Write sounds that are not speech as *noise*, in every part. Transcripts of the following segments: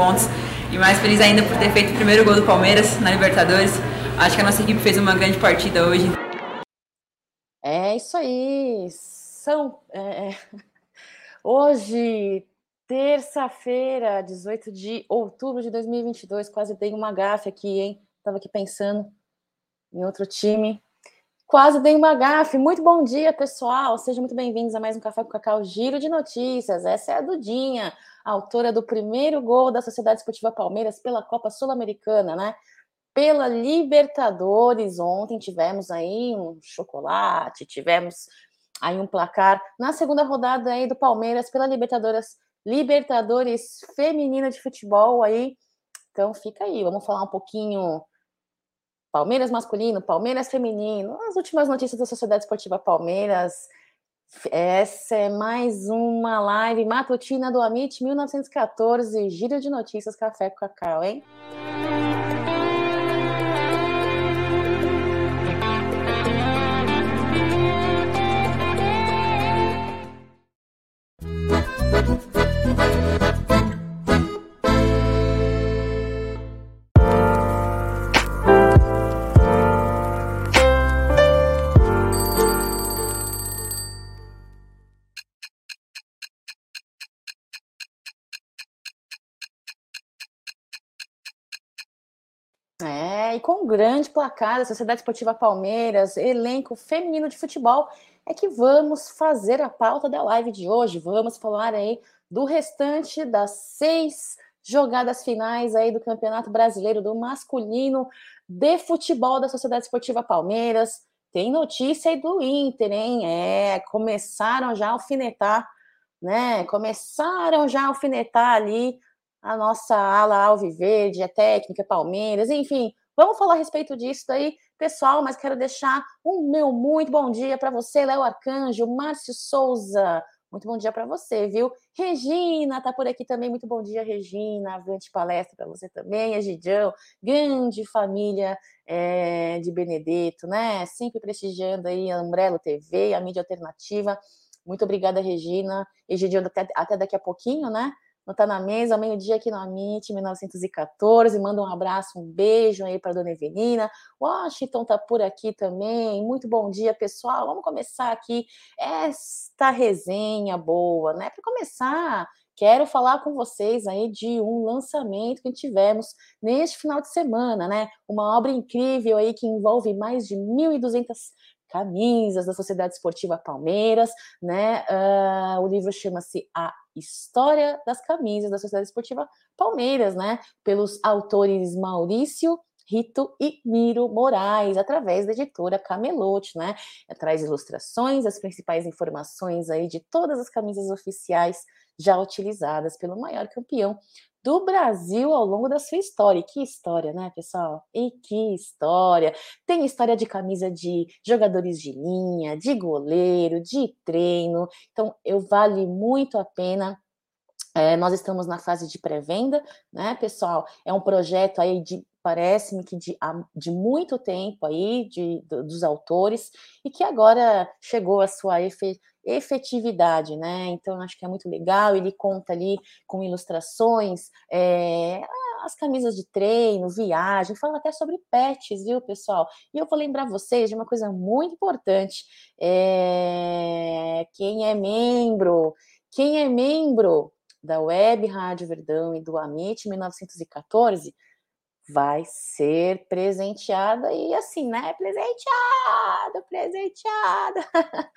pontos. E mais feliz ainda por ter feito o primeiro gol do Palmeiras na Libertadores. Acho que a nossa equipe fez uma grande partida hoje. É isso aí. São. É... é *laughs* hoje, terça-feira, 18 de outubro de 2022, quase dei uma gafe aqui, hein? Tava aqui pensando em outro time. Quase dei uma gafe. Muito bom dia, pessoal. Sejam muito bem-vindos a mais um Café com Cacau Giro de Notícias. Essa é a Dudinha, autora do primeiro gol da Sociedade Esportiva Palmeiras pela Copa Sul-Americana, né? Pela Libertadores. Ontem tivemos aí um chocolate, tivemos aí um placar na segunda rodada aí do Palmeiras pela Libertadores, Libertadores Feminina de Futebol aí. Então fica aí, vamos falar um pouquinho Palmeiras masculino, Palmeiras feminino, as últimas notícias da Sociedade Esportiva Palmeiras. Essa é mais uma live matutina do Amit 1914, giro de notícias Café com Cacau, hein? E com um grande placar da Sociedade Esportiva Palmeiras, elenco feminino de futebol, é que vamos fazer a pauta da live de hoje. Vamos falar aí do restante das seis jogadas finais aí do Campeonato Brasileiro do Masculino de Futebol da Sociedade Esportiva Palmeiras. Tem notícia aí do Inter, hein? É, começaram já a alfinetar, né? Começaram já a alfinetar ali a nossa ala alviverde, a técnica, Palmeiras, enfim, vamos falar a respeito disso daí, pessoal, mas quero deixar um meu muito bom dia para você, Léo Arcanjo, Márcio Souza, muito bom dia para você, viu? Regina tá por aqui também, muito bom dia, Regina, grande palestra para você também, Egidião, grande família é, de Benedetto, né? Sempre prestigiando aí a Umbrello TV, a mídia alternativa. Muito obrigada, Regina. Egidião, até, até daqui a pouquinho, né? Não tá na mesa, meio-dia aqui no Amit, 1914. Manda um abraço, um beijo aí para dona Evelina. Washington tá por aqui também. Muito bom dia, pessoal. Vamos começar aqui esta resenha boa, né? Para começar, quero falar com vocês aí de um lançamento que tivemos neste final de semana, né? Uma obra incrível aí que envolve mais de 1.200 camisas da Sociedade Esportiva Palmeiras, né? Uh, o livro chama-se A História das Camisas da Sociedade Esportiva Palmeiras, né? Pelos autores Maurício Rito e Miro Moraes, através da editora Camelote, né? Traz ilustrações, as principais informações aí de todas as camisas oficiais já utilizadas pelo maior campeão do Brasil ao longo da sua história. E que história, né, pessoal? E que história! Tem história de camisa de jogadores de linha, de goleiro, de treino. Então, eu vale muito a pena é, nós estamos na fase de pré-venda, né, pessoal? É um projeto aí de parece-me que de, de muito tempo aí de, dos autores e que agora chegou à sua efe, efetividade, né? Então acho que é muito legal. Ele conta ali com ilustrações, é, as camisas de treino, viagem, fala até sobre pets, viu, pessoal? E eu vou lembrar vocês de uma coisa muito importante: é, quem é membro, quem é membro da Web Rádio Verdão e do Amit 1914 vai ser presenteada e assim, né? Presenteada, presenteada. *laughs*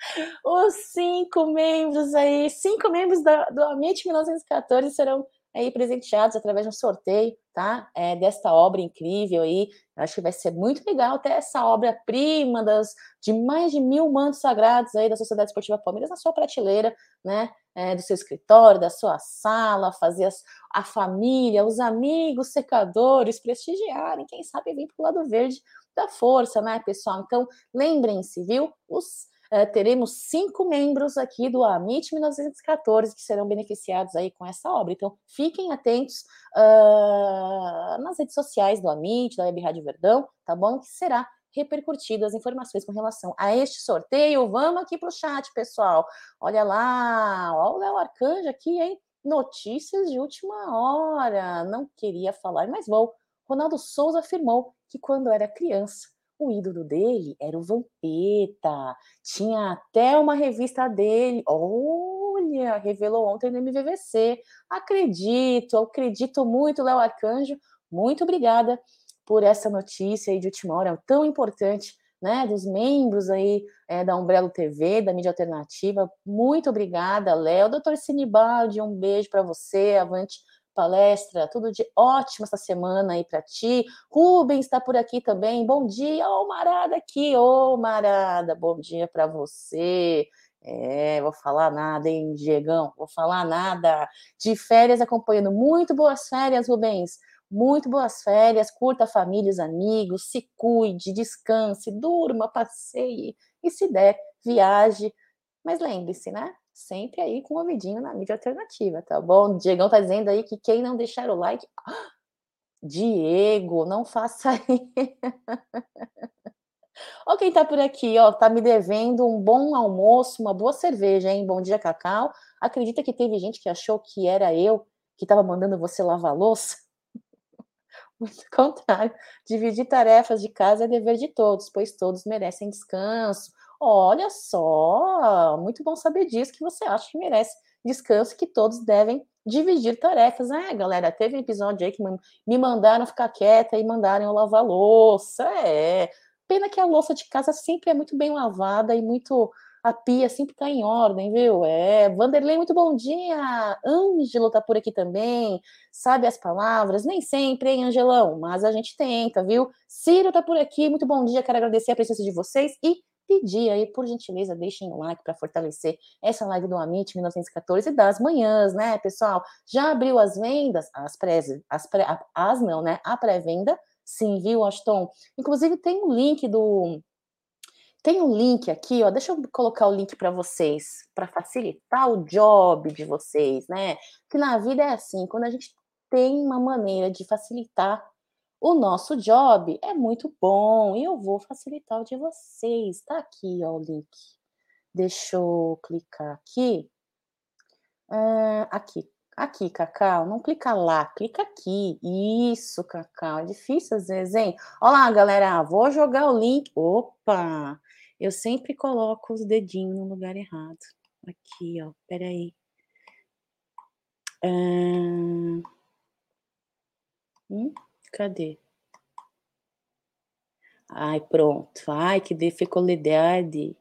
Os cinco membros aí, cinco membros do, do Amit 1914 serão aí presenteados através de um sorteio, tá? É, desta obra incrível aí. Eu acho que vai ser muito legal ter essa obra-prima das de mais de mil mantos sagrados aí da Sociedade Esportiva Palmeiras na sua prateleira, né? É, do seu escritório, da sua sala, fazer as, a família, os amigos, secadores prestigiarem, quem sabe vir para o lado verde da força, né, pessoal? Então, lembrem-se, viu? Os Uh, teremos cinco membros aqui do Amit 1914 que serão beneficiados aí com essa obra. Então, fiquem atentos uh, nas redes sociais do Amit, da Web Rádio Verdão, tá bom? Que será repercutido as informações com relação a este sorteio. Vamos aqui para o chat, pessoal. Olha lá, olha o Léo Arcanjo aqui, hein? Notícias de última hora. Não queria falar, mas vou. Ronaldo Souza afirmou que quando era criança, o ídolo dele era o Vampeta. Tinha até uma revista dele. Olha, revelou ontem no MVVC. Acredito, acredito muito, Léo Arcanjo. Muito obrigada por essa notícia aí de última hora tão importante né, dos membros aí é, da Umbrello TV, da mídia alternativa. Muito obrigada, Léo. Doutor Sinibaldi, um beijo para você. Avante palestra, tudo de ótimo essa semana aí para ti. Rubens está por aqui também. Bom dia, ô Marada aqui, ô Marada. Bom dia para você. É, vou falar nada, hein, Diegão? Vou falar nada. De férias acompanhando. Muito boas férias, Rubens. Muito boas férias, curta a família, os amigos, se cuide, descanse, durma, passeie e, se der, viaje. Mas lembre-se, né? Sempre aí com o ouvidinho na mídia alternativa, tá bom? Diegão tá dizendo aí que quem não deixar o like. *gasps* Diego, não faça aí. Ó, quem tá por aqui, ó, tá me devendo um bom almoço, uma boa cerveja, hein? Bom dia, Cacau. Acredita que teve gente que achou que era eu que tava mandando você lavar louça? *laughs* Muito contrário. Dividir tarefas de casa é dever de todos, pois todos merecem descanso. Olha só, muito bom saber disso, que você acha que merece descanso, que todos devem dividir tarefas. É, galera, teve um episódio aí que me mandaram ficar quieta e mandaram eu lavar louça. É, pena que a louça de casa sempre é muito bem lavada e muito a pia sempre tá em ordem, viu? É, Vanderlei, muito bom dia. Ângelo tá por aqui também. Sabe as palavras? Nem sempre, hein, Angelão? Mas a gente tenta, viu? Ciro tá por aqui. Muito bom dia. Quero agradecer a presença de vocês e pedir aí, por gentileza, deixem o like para fortalecer essa live do Amit 1914 das manhãs, né, pessoal? Já abriu as vendas, as pré, as, pré, as não, né? A pré-venda, sim, viu, Aston? Inclusive tem um link do tem um link aqui, ó. Deixa eu colocar o link para vocês, para facilitar o job de vocês, né? Que na vida é assim, quando a gente tem uma maneira de facilitar o nosso job, é muito bom. E eu vou facilitar o de vocês. Tá aqui, ó, o link. Deixa eu clicar aqui. Uh, aqui, aqui, Cacau. Não clica lá, clica aqui. Isso, Cacau. É difícil às vezes, hein? Olha lá, galera. Vou jogar o link. Opa! Eu sempre coloco os dedinhos no lugar errado. Aqui, ó, peraí. Hum, cadê? Ai, pronto. Ai, que dificuldade.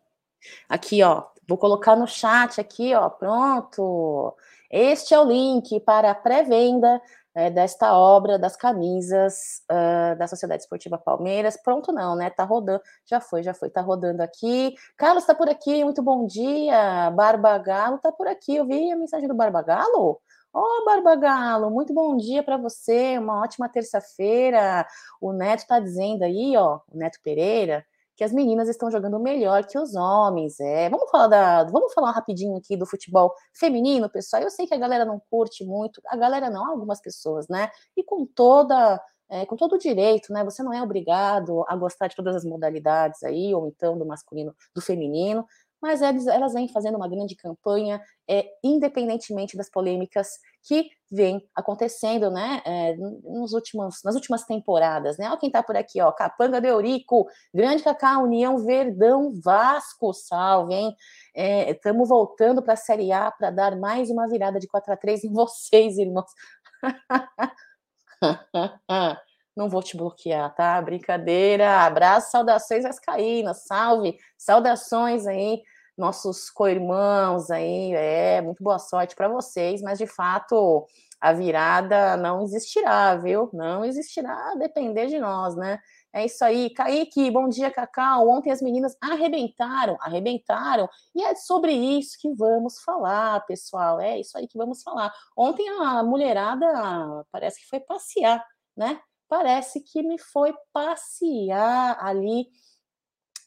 Aqui, ó. Vou colocar no chat aqui, ó. Pronto. Este é o link para a pré-venda é, desta obra das camisas uh, da Sociedade Esportiva Palmeiras. Pronto, não, né? Tá rodando, já foi, já foi, tá rodando aqui. Carlos tá por aqui, muito bom dia. Barbagalo tá por aqui. Eu vi a mensagem do Barbagalo. Ó, oh, Barbagalo, muito bom dia para você, uma ótima terça-feira. O Neto tá dizendo aí, ó, o Neto Pereira, que as meninas estão jogando melhor que os homens. É, vamos falar da, vamos falar rapidinho aqui do futebol feminino, pessoal. Eu sei que a galera não curte muito, a galera não, algumas pessoas, né? E com toda é, com todo o direito, né? Você não é obrigado a gostar de todas as modalidades aí, ou então do masculino, do feminino mas elas, elas vêm fazendo uma grande campanha, é, independentemente das polêmicas que vêm acontecendo, né, é, nos últimos, nas últimas temporadas, né, quem tá por aqui, ó, Capanga de Eurico, Grande Cacá, União Verdão, Vasco, salve, hein, estamos é, voltando para a Série A para dar mais uma virada de 4 a 3 em *laughs* vocês, irmãos. *laughs* não vou te bloquear, tá? Brincadeira. Abraço, saudações vascaínas, salve, saudações aí nossos co-irmãos aí, é, muito boa sorte para vocês, mas de fato a virada não existirá, viu? Não existirá a depender de nós, né? É isso aí. Kaique, bom dia, Cacau. Ontem as meninas arrebentaram, arrebentaram. E é sobre isso que vamos falar, pessoal. É isso aí que vamos falar. Ontem a mulherada parece que foi passear, né? Parece que me foi passear ali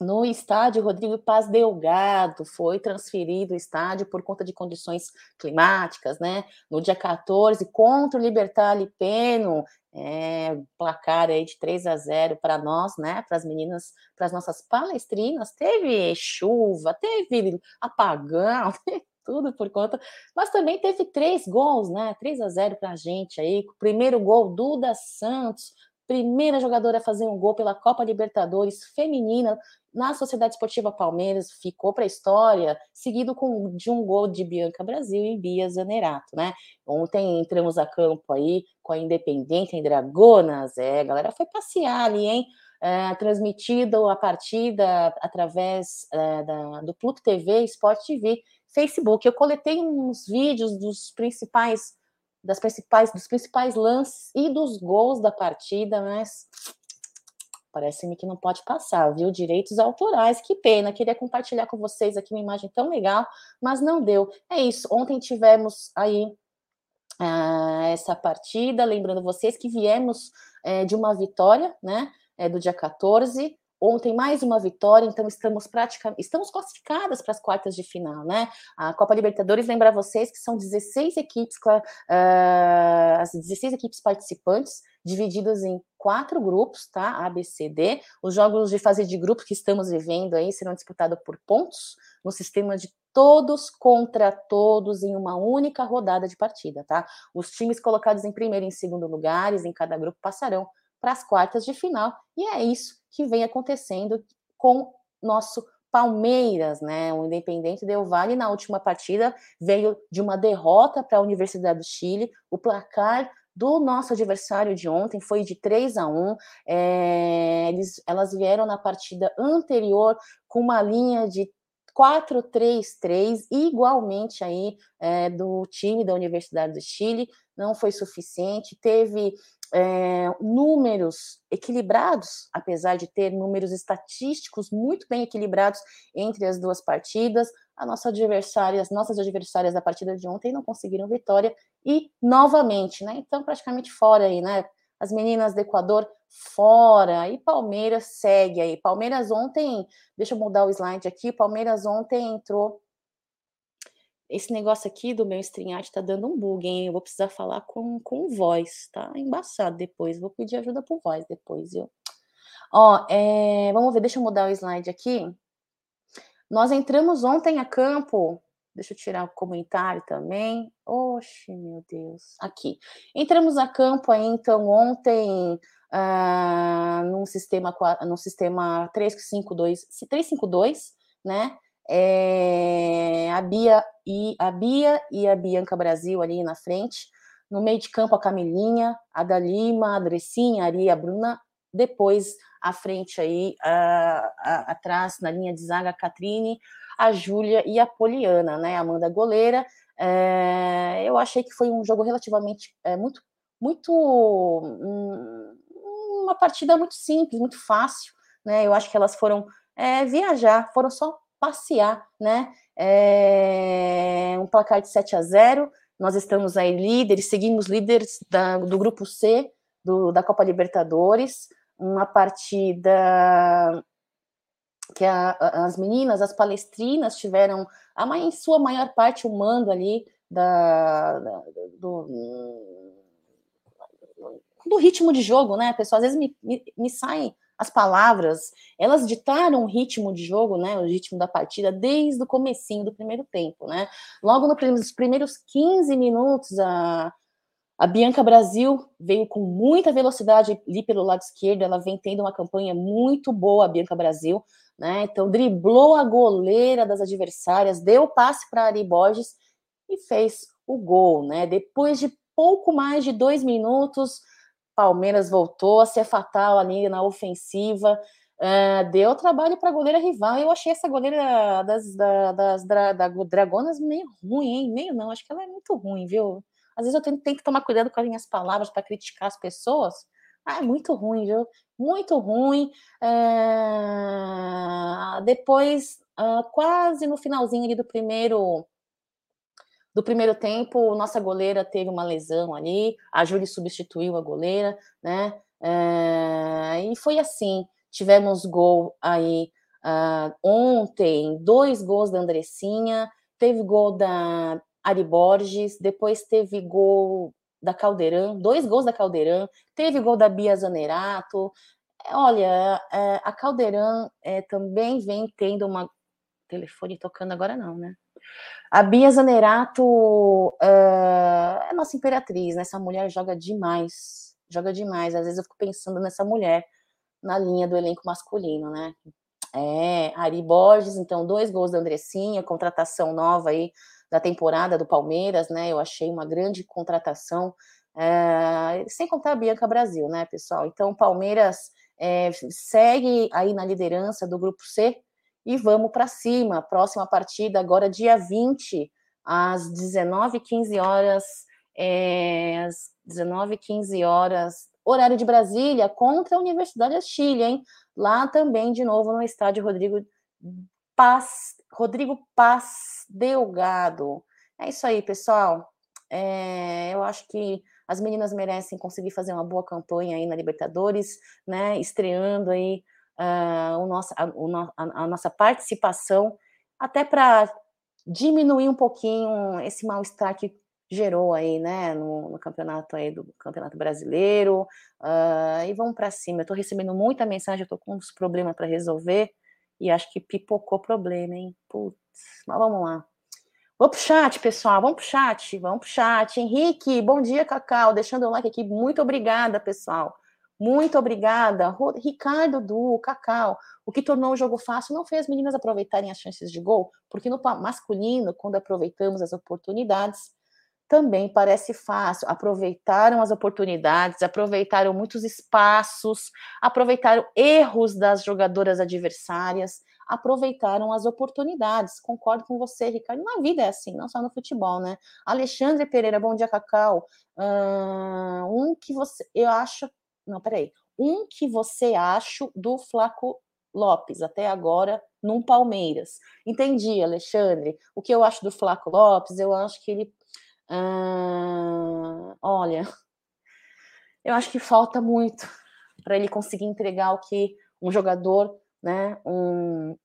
no estádio Rodrigo Paz Delgado, foi transferido o estádio por conta de condições climáticas, né? No dia 14, contra o Libertar Lipeno, é, placar aí de 3 a 0 para nós, né? Para as meninas, para as nossas palestrinas, teve chuva, teve apagão, *laughs* tudo por conta. Mas também teve três gols, né? 3 a 0 para a gente aí. Primeiro gol, Duda Santos, primeira jogadora a fazer um gol pela Copa Libertadores feminina na Sociedade Esportiva Palmeiras, ficou para a história, seguido com, de um gol de Bianca Brasil e Bia Zanerato, né? Ontem entramos a campo aí com a Independente em Dragonas, é, a galera foi passear ali, hein? É, transmitido a partida através é, da, do Pluto TV, Sport TV, Facebook. Eu coletei uns vídeos dos principais das principais dos principais lances e dos gols da partida, mas parece-me que não pode passar, viu? Direitos autorais, que pena. Queria compartilhar com vocês aqui uma imagem tão legal, mas não deu. É isso. Ontem tivemos aí ah, essa partida, lembrando vocês que viemos é, de uma vitória, né? É, do dia 14, Ontem mais uma vitória, então estamos praticamente estamos classificadas para as quartas de final, né? A Copa Libertadores lembra vocês que são 16 equipes, uh, as 16 equipes participantes, divididas em quatro grupos, tá? A, B, C, D. Os jogos de fase de grupos que estamos vivendo aí serão disputados por pontos no sistema de todos contra todos em uma única rodada de partida, tá? Os times colocados em primeiro e em segundo lugares em cada grupo passarão para as quartas de final, e é isso que vem acontecendo com nosso Palmeiras, né? O Independente Del Valle na última partida veio de uma derrota para a Universidade do Chile. O placar do nosso adversário de ontem foi de 3 a 1. É, eles, elas vieram na partida anterior com uma linha de 4-3-3, igualmente aí é, do time da Universidade do Chile, não foi suficiente, teve é, números equilibrados, apesar de ter números estatísticos muito bem equilibrados entre as duas partidas. A nossa adversária, as nossas adversárias da partida de ontem não conseguiram vitória e novamente, né? Então, praticamente fora aí, né? As meninas do Equador fora e Palmeiras segue aí. Palmeiras ontem, deixa eu mudar o slide aqui. Palmeiras ontem entrou esse negócio aqui do meu StreamYard tá dando um bug, hein? Eu vou precisar falar com, com voz, tá? Embaçado depois. Vou pedir ajuda por voz depois, viu? Ó, é, vamos ver, deixa eu mudar o slide aqui. Nós entramos ontem a campo. Deixa eu tirar o comentário também. Oxe, meu Deus. Aqui. Entramos a campo aí, então, ontem, ah, num sistema, num sistema 352, 352, né? É, a Bia e a Bia e a Bianca Brasil ali na frente. No meio de campo, a Camilinha, a da Lima, a Dressinha, a Ari, a Bruna. Depois, à frente aí, a, a, atrás, na linha de zaga, a Catrine, a Júlia e a Poliana, né? Amanda goleira. É, eu achei que foi um jogo relativamente é, muito, muito um, uma partida muito simples, muito fácil, né? Eu acho que elas foram é, viajar, foram só passear, né? É um placar de 7 a 0. Nós estamos aí líderes, seguimos líderes da, do grupo C do, da Copa Libertadores, uma partida que a, as meninas, as palestrinas tiveram, a, em sua maior parte, o mando ali da, da do, do ritmo de jogo, né, pessoal? Às vezes me, me, me saem as palavras, elas ditaram o ritmo de jogo, né, o ritmo da partida desde o comecinho do primeiro tempo, né? Logo nos primeiros 15 minutos, a, a Bianca Brasil veio com muita velocidade ali pelo lado esquerdo, ela vem tendo uma campanha muito boa, a Bianca Brasil, né? Então driblou a goleira das adversárias, deu passe para Ari Borges e fez o gol, né? Depois de pouco mais de dois minutos, Palmeiras voltou a ser fatal ali na ofensiva. Uh, deu trabalho para a goleira rival. Eu achei essa goleira das, da, das da, da Dragonas meio ruim, hein? Meio não, acho que ela é muito ruim, viu? Às vezes eu tenho, tenho que tomar cuidado com as minhas palavras para criticar as pessoas. Ah, é muito ruim, viu? Muito ruim. Uh, depois, uh, quase no finalzinho ali do primeiro do primeiro tempo, nossa goleira teve uma lesão ali, a Júlia substituiu a goleira, né? É, e foi assim. Tivemos gol aí uh, ontem, dois gols da Andressinha, teve gol da Ari Borges, depois teve gol da Caldeirão, dois gols da Caldeirão, teve gol da Bia Zanerato. Olha, é, a Caldeirão é, também vem tendo uma. Telefone tocando agora não, né? A Bia Zanerato uh, é nossa imperatriz, né? Essa mulher joga demais, joga demais. Às vezes eu fico pensando nessa mulher na linha do elenco masculino, né? É, Ari Borges, então, dois gols da Andressinha, contratação nova aí da temporada do Palmeiras, né? Eu achei uma grande contratação, é, sem contar a Bianca Brasil, né, pessoal? Então, Palmeiras é, segue aí na liderança do grupo C e vamos para cima. Próxima partida, agora dia 20, às 19h15 horas, é, às 19h15 horas, horário de Brasília, contra a Universidade da Chile, hein? Lá também, de novo, no estádio Rodrigo Paz, Rodrigo Paz Delgado. É isso aí, pessoal. É, eu acho que as meninas merecem conseguir fazer uma boa campanha aí na Libertadores, né? Estreando aí uh, o nosso, a, a, a nossa participação, até para diminuir um pouquinho esse mal-estar que gerou aí, né, no, no, campeonato aí do campeonato brasileiro, uh, e vamos para cima. Eu estou recebendo muita mensagem, eu estou com uns problemas para resolver e acho que pipocou problema, hein? Putz, mas vamos lá. Vamos pro chat, pessoal. Vamos pro chat. Vamos pro chat. Henrique, bom dia, Cacau. Deixando o like aqui. Muito obrigada, pessoal. Muito obrigada. Ricardo Du, Cacau. O que tornou o jogo fácil não fez as meninas aproveitarem as chances de gol, porque no masculino, quando aproveitamos as oportunidades, também parece fácil. Aproveitaram as oportunidades, aproveitaram muitos espaços, aproveitaram erros das jogadoras adversárias aproveitaram as oportunidades. Concordo com você, Ricardo. Na vida é assim, não só no futebol, né? Alexandre Pereira, bom dia, Cacau. Um que você. Eu acho. Não, peraí. Um que você acha do Flaco Lopes até agora num Palmeiras. Entendi, Alexandre. O que eu acho do Flaco Lopes, eu acho que ele. Uh, olha, eu acho que falta muito para ele conseguir entregar o que um jogador né? Um,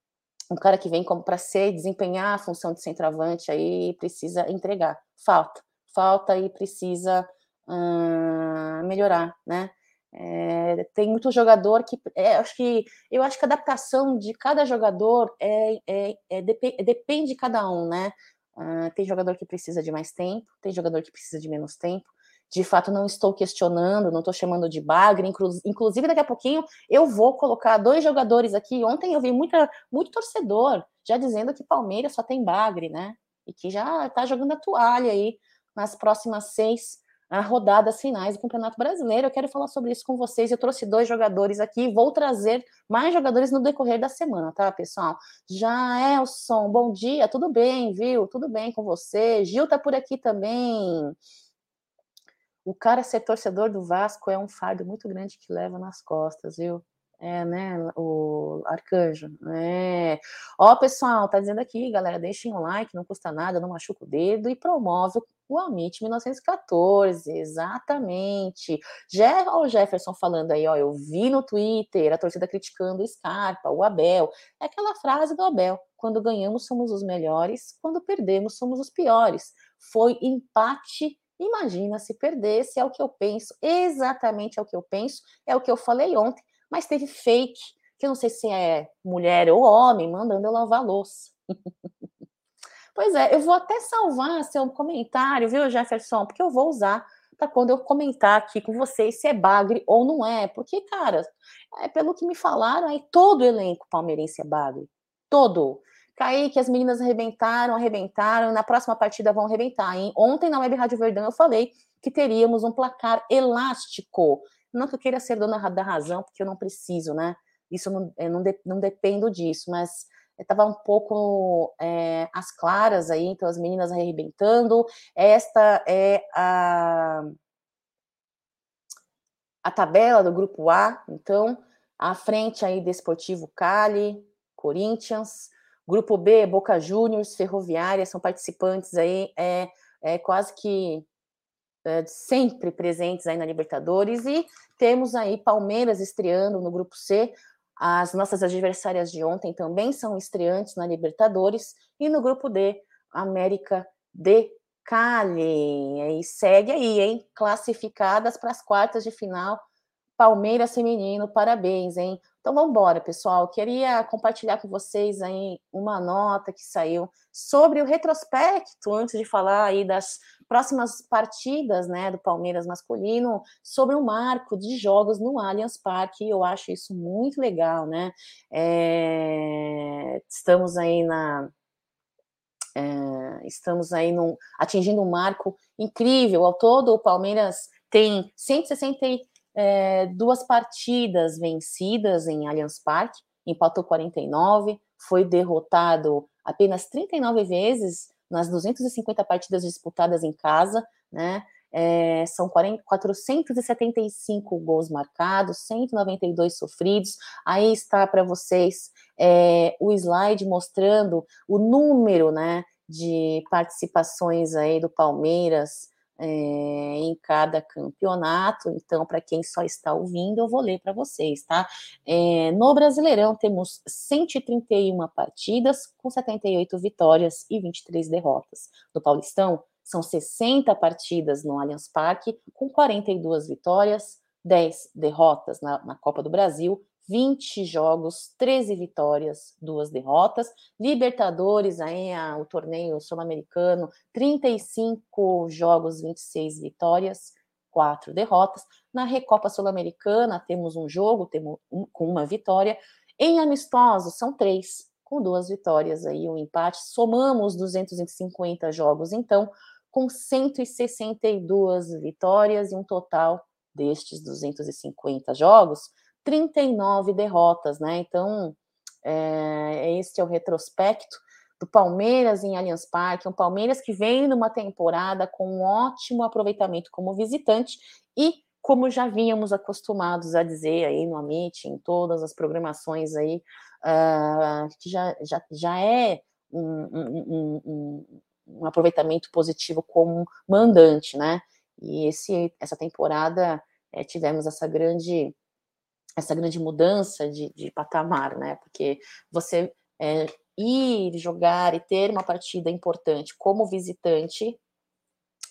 um cara que vem como para ser desempenhar a função de centroavante aí precisa entregar. Falta, falta e precisa hum, melhorar, né? É, tem muito jogador que é, acho que eu acho que a adaptação de cada jogador é, é, é dep depende de cada um, né? Uh, tem jogador que precisa de mais tempo, tem jogador que precisa de menos tempo de fato não estou questionando, não estou chamando de bagre, inclusive daqui a pouquinho eu vou colocar dois jogadores aqui. Ontem eu vi muita, muito torcedor já dizendo que Palmeiras só tem bagre, né? E que já está jogando a toalha aí nas próximas seis uh, rodadas finais do Campeonato Brasileiro. Eu quero falar sobre isso com vocês. Eu trouxe dois jogadores aqui, vou trazer mais jogadores no decorrer da semana, tá, pessoal? Já Elson, bom dia, tudo bem, viu? Tudo bem com você? Gil tá por aqui também. O cara ser torcedor do Vasco é um fardo muito grande que leva nas costas, viu? É, né, o arcanjo. É. Ó, pessoal, tá dizendo aqui, galera, deixem um like, não custa nada, não machuca o dedo e promove o Amit 1914, exatamente. Ó, o Jefferson falando aí, ó, eu vi no Twitter a torcida criticando o Scarpa, o Abel. É aquela frase do Abel: quando ganhamos somos os melhores, quando perdemos somos os piores. Foi empate Imagina se perdesse, é o que eu penso, exatamente é o que eu penso, é o que eu falei ontem, mas teve fake, que eu não sei se é mulher ou homem, mandando eu lavar louça. *laughs* pois é, eu vou até salvar seu comentário, viu, Jefferson? Porque eu vou usar para quando eu comentar aqui com vocês se é bagre ou não é. Porque, cara, é, pelo que me falaram, aí todo elenco palmeirense é bagre. Todo. Kaique, as meninas arrebentaram, arrebentaram, na próxima partida vão arrebentar. Hein? Ontem na Web Rádio Verdão eu falei que teríamos um placar elástico. Não que eu queira ser dona da razão, porque eu não preciso, né? Isso não, não, de, não dependo disso, mas estava um pouco é, às claras aí, então as meninas arrebentando. Esta é a, a tabela do grupo A, então, à frente aí Desportivo Cali, Corinthians, Grupo B, Boca Juniors, Ferroviária, são participantes aí, é, é quase que é, sempre presentes aí na Libertadores, e temos aí Palmeiras estreando no Grupo C, as nossas adversárias de ontem também são estreantes na Libertadores, e no Grupo D, América de Cali, e segue aí, hein, classificadas para as quartas de final, Palmeiras Feminino, parabéns, hein? Então vamos embora, pessoal. Queria compartilhar com vocês aí uma nota que saiu sobre o retrospecto, antes de falar aí das próximas partidas, né, do Palmeiras masculino, sobre o marco de jogos no Allianz Parque. Eu acho isso muito legal, né? É... Estamos aí na é... estamos aí num... atingindo um marco incrível. Ao todo, o Palmeiras tem 160 é, partidas vencidas em Allianz Parque, empatou 49, foi derrotado apenas 39 vezes nas 250 partidas disputadas em casa, né? É, são 40, 475 gols marcados, 192 sofridos. Aí está para vocês é, o slide mostrando o número, né, de participações aí do Palmeiras é, em cada campeonato. Então, para quem só está ouvindo, eu vou ler para vocês, tá? É, no Brasileirão, temos 131 partidas, com 78 vitórias e 23 derrotas. No Paulistão, são 60 partidas no Allianz Parque, com 42 vitórias, 10 derrotas na, na Copa do Brasil 20 jogos, 13 vitórias, duas derrotas. Libertadores, aí, o torneio sul-americano, 35 jogos, 26 vitórias, quatro derrotas. Na Recopa Sul-Americana, temos um jogo temos um, com uma vitória. Em amistosos, são três, com duas vitórias aí, um empate. Somamos 250 jogos, então, com 162 vitórias e um total destes 250 jogos 39 derrotas, né? Então, é, este é o retrospecto do Palmeiras em Allianz Parque, um Palmeiras que vem numa temporada com um ótimo aproveitamento como visitante e como já vínhamos acostumados a dizer aí no Amit, em todas as programações aí, uh, que já, já, já é um, um, um, um, aproveitamento positivo como mandante, né? E esse, essa temporada é, tivemos essa grande essa grande mudança de, de patamar, né? Porque você é, ir jogar e ter uma partida importante como visitante,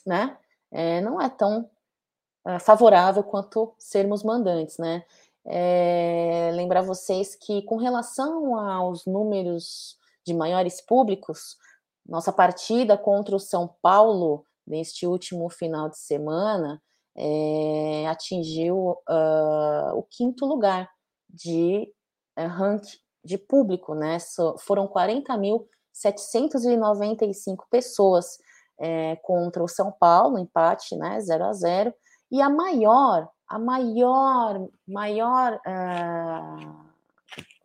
né? É, não é tão é, favorável quanto sermos mandantes, né? É, lembrar vocês que, com relação aos números de maiores públicos, nossa partida contra o São Paulo neste último final de semana é, atingiu uh, o quinto lugar de uh, ranking de público, né? So, foram 40.795 pessoas é, contra o São Paulo, empate, né? 0 a 0 e a maior, a maior, maior, uh,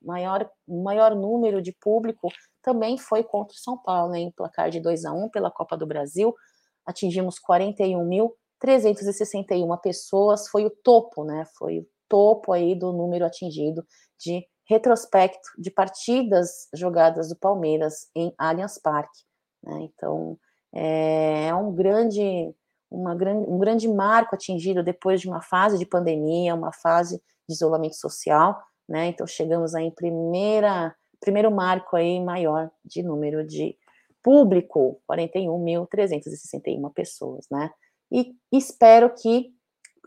maior, maior número de público também foi contra o São Paulo, em placar de 2 a 1 pela Copa do Brasil, atingimos 41 mil 361 pessoas foi o topo, né? Foi o topo aí do número atingido de retrospecto de partidas jogadas do Palmeiras em Allianz Parque. Né? Então é, é um grande, uma grande, um grande marco atingido depois de uma fase de pandemia, uma fase de isolamento social. Né? Então chegamos aí em primeira, primeiro marco aí maior de número de público, 41.361 pessoas, né? E espero que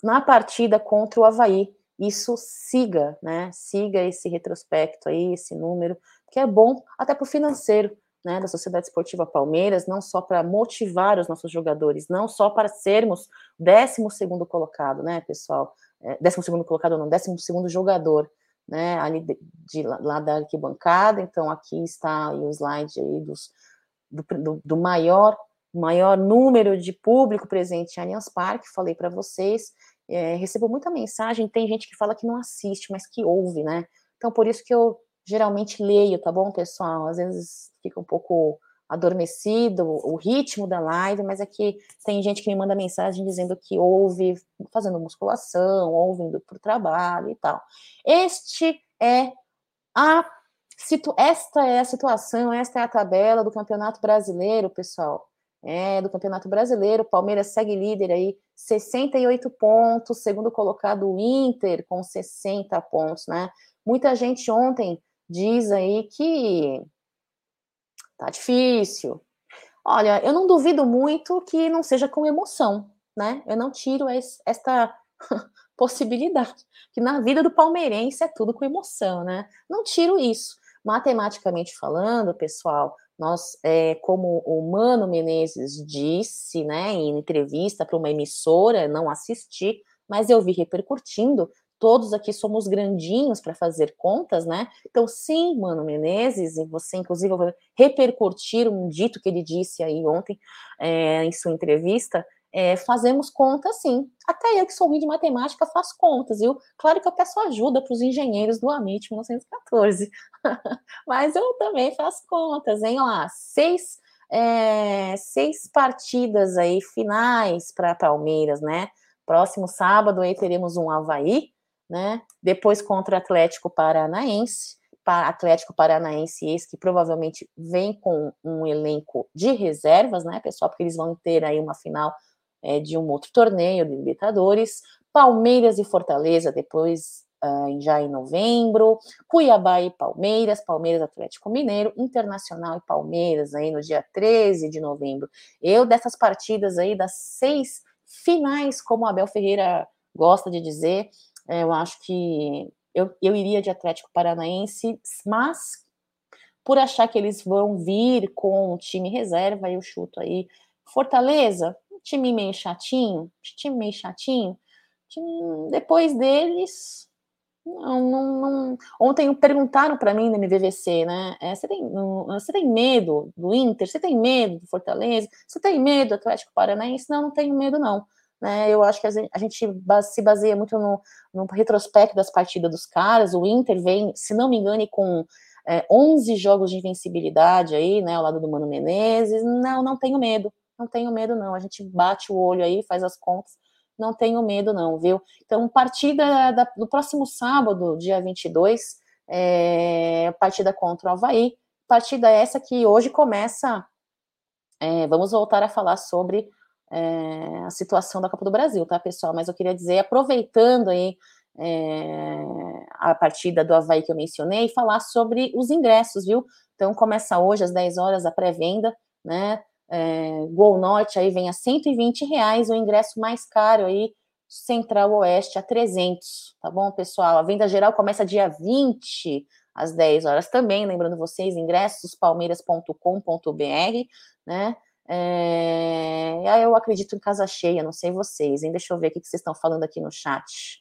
na partida contra o Havaí isso siga, né? Siga esse retrospecto aí, esse número, que é bom até para o financeiro, né, da Sociedade Esportiva Palmeiras, não só para motivar os nossos jogadores, não só para sermos décimo segundo colocado, né, pessoal? É, décimo segundo colocado não, décimo segundo jogador, né, ali de, de, lá da arquibancada, então aqui está o slide aí dos, do, do, do maior maior número de público presente em Allianz Parque, falei para vocês, é, recebo muita mensagem, tem gente que fala que não assiste, mas que ouve, né? Então, por isso que eu geralmente leio, tá bom, pessoal? Às vezes fica um pouco adormecido o ritmo da live, mas é que tem gente que me manda mensagem dizendo que ouve fazendo musculação, ouvindo para o trabalho e tal. Este é a esta é a situação, esta é a tabela do Campeonato Brasileiro, pessoal é, do Campeonato Brasileiro. Palmeiras segue líder aí, 68 pontos, segundo colocado o Inter com 60 pontos, né? Muita gente ontem diz aí que tá difícil. Olha, eu não duvido muito que não seja com emoção, né? Eu não tiro esta *laughs* possibilidade. Que na vida do palmeirense é tudo com emoção, né? Não tiro isso. Matematicamente falando, pessoal, nós, é, como o Mano Menezes disse, né, em entrevista para uma emissora, não assisti, mas eu vi repercutindo, todos aqui somos grandinhos para fazer contas, né? Então, sim, Mano Menezes, e você, inclusive, vai repercutir um dito que ele disse aí ontem é, em sua entrevista, é, fazemos contas sim. Até eu que sou ruim de matemática faço contas, viu? Claro que eu peço ajuda para os engenheiros do AMIT 1914, *laughs* mas eu também faço contas, hein? Lá, seis, é, seis partidas aí finais para Palmeiras, né? Próximo sábado aí teremos um Havaí, né? Depois contra Atlético Paranaense, Atlético Paranaense, esse que provavelmente vem com um elenco de reservas, né, pessoal? Porque eles vão ter aí uma final é, de um outro torneio de Libertadores. Palmeiras e Fortaleza depois uh, já em novembro, Cuiabá e Palmeiras, Palmeiras Atlético Mineiro, Internacional e Palmeiras aí no dia 13 de novembro. Eu dessas partidas aí das seis finais, como Abel Ferreira gosta de dizer, eu acho que eu, eu iria de Atlético Paranaense, mas por achar que eles vão vir com o time reserva, eu chuto aí Fortaleza, time meio chatinho, time meio chatinho. Time, depois deles, não, não, não. Ontem perguntaram para mim no MVVC, né? É, você, tem, você tem medo do Inter? Você tem medo do Fortaleza? Você tem medo do Atlético Paranaense? Não, não tenho medo, não. Né, eu acho que a gente se baseia muito no, no retrospecto das partidas dos caras. O Inter vem, se não me engano, com é, 11 jogos de invencibilidade aí, né, ao lado do Mano Menezes. Não, não tenho medo, não tenho medo, não. A gente bate o olho aí, faz as contas, não tenho medo, não, viu? Então, partida da, do próximo sábado, dia 22, é, partida contra o Havaí. Partida essa que hoje começa. É, vamos voltar a falar sobre é, a situação da Copa do Brasil, tá, pessoal? Mas eu queria dizer, aproveitando aí é, a partida do Havaí que eu mencionei, falar sobre os ingressos, viu? Então, começa hoje às 10 horas a pré-venda, né? É, Gol Norte aí vem a 120 reais, o ingresso mais caro aí, Central Oeste a 300, tá bom, pessoal? A venda geral começa dia 20 às 10 horas também, lembrando vocês, ingressos palmeiras.com.br, né? É, eu acredito em casa cheia, não sei vocês, hein? Deixa eu ver o que vocês estão falando aqui no chat.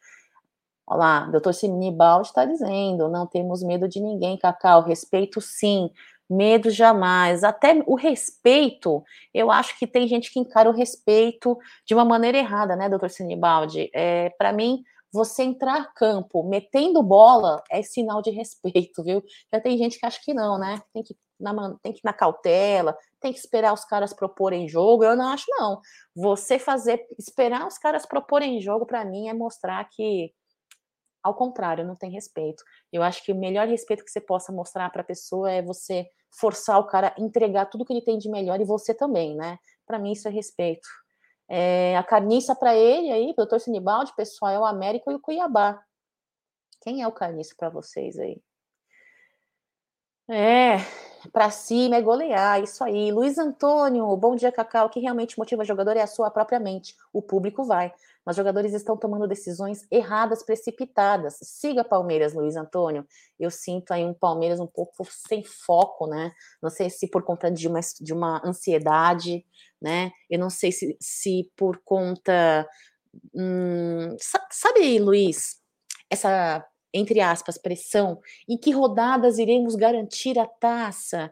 Olha lá, doutor Sinibaldi está dizendo, não temos medo de ninguém, Cacau, respeito sim, medo jamais. Até o respeito, eu acho que tem gente que encara o respeito de uma maneira errada, né, doutor Sinibaldi? É, Para mim, você entrar campo metendo bola é sinal de *laughs* respeito, viu? Já tem gente que acha que não, né? Tem que na, tem que ir na cautela, tem que esperar os caras proporem jogo. Eu não acho, não. Você fazer, esperar os caras proporem jogo, para mim, é mostrar que, ao contrário, não tem respeito. Eu acho que o melhor respeito que você possa mostrar para a pessoa é você forçar o cara a entregar tudo que ele tem de melhor e você também, né? Para mim, isso é respeito. É, a carniça para ele aí, doutor Sinibaldi, pessoal, é o América e o Cuiabá. Quem é o carniça para vocês aí? É, para cima é golear, isso aí. Luiz Antônio, bom dia, Cacau. O que realmente motiva o jogador é a sua própria mente. O público vai. Mas jogadores estão tomando decisões erradas, precipitadas. Siga Palmeiras, Luiz Antônio. Eu sinto aí um Palmeiras um pouco sem foco, né? Não sei se por conta de uma, de uma ansiedade, né? Eu não sei se, se por conta. Hum, sabe, Luiz, essa entre aspas, pressão, em que rodadas iremos garantir a taça?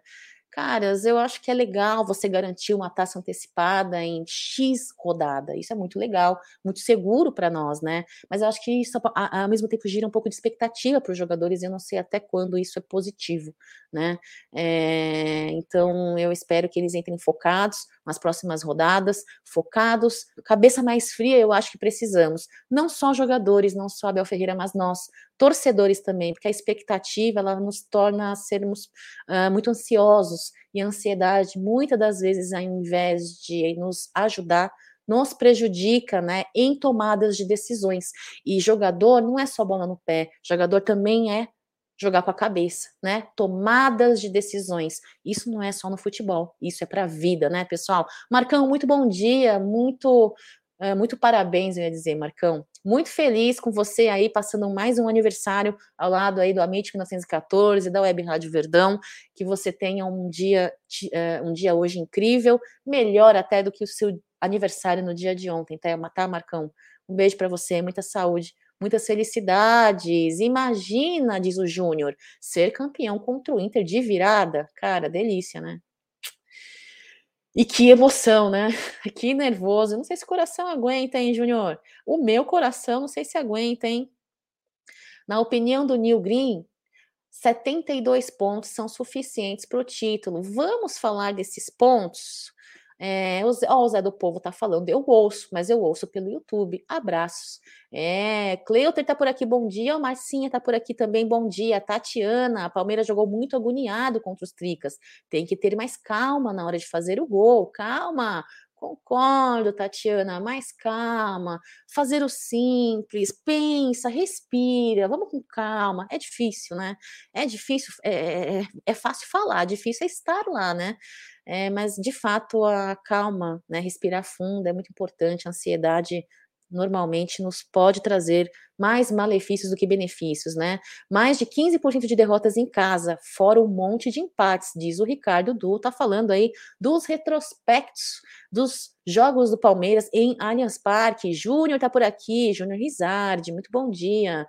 Caras, eu acho que é legal você garantir uma taxa antecipada em X rodada. Isso é muito legal, muito seguro para nós, né? Mas eu acho que isso, ao mesmo tempo, gira um pouco de expectativa para os jogadores. Eu não sei até quando isso é positivo, né? É, então, eu espero que eles entrem focados nas próximas rodadas, focados, cabeça mais fria, eu acho que precisamos. Não só jogadores, não só Abel Ferreira, mas nós, torcedores também, porque a expectativa ela nos torna sermos uh, muito ansiosos e a ansiedade, muitas das vezes, ao invés de nos ajudar, nos prejudica, né, em tomadas de decisões. E jogador não é só bola no pé, jogador também é jogar com a cabeça, né? Tomadas de decisões. Isso não é só no futebol, isso é para a vida, né, pessoal? Marcão, muito bom dia, muito, é, muito parabéns, eu ia dizer, Marcão. Muito feliz com você aí, passando mais um aniversário ao lado aí do Amit 1914, da Web Rádio Verdão. Que você tenha um dia, eh, um dia hoje incrível, melhor até do que o seu aniversário no dia de ontem, tá, tá Marcão? Um beijo para você, muita saúde, muitas felicidades. Imagina, diz o Júnior, ser campeão contra o Inter de virada. Cara, delícia, né? E que emoção, né? *laughs* Que nervoso. Não sei se o coração aguenta, hein, Júnior? O meu coração, não sei se aguenta, hein? Na opinião do Neil Green, 72 pontos são suficientes para o título. Vamos falar desses pontos? É, o, Zé, ó, o Zé do Povo tá falando, eu ouço, mas eu ouço pelo YouTube. Abraços. É, Cleuter tá por aqui, bom dia. O Marcinha tá por aqui também, bom dia. Tatiana, a Palmeiras jogou muito agoniado contra os Tricas. Tem que ter mais calma na hora de fazer o gol. Calma. Concordo, Tatiana, mais calma, fazer o simples, pensa, respira, vamos com calma. É difícil, né? É difícil, é, é, é fácil falar, difícil é estar lá, né? É, mas de fato a calma, né, respirar fundo é muito importante. A ansiedade normalmente nos pode trazer mais malefícios do que benefícios, né? Mais de 15% de derrotas em casa, fora um monte de empates, diz o Ricardo Du, tá falando aí dos retrospectos dos jogos do Palmeiras em Allianz Parque. Júnior tá por aqui, Júnior Rizardi, muito bom dia.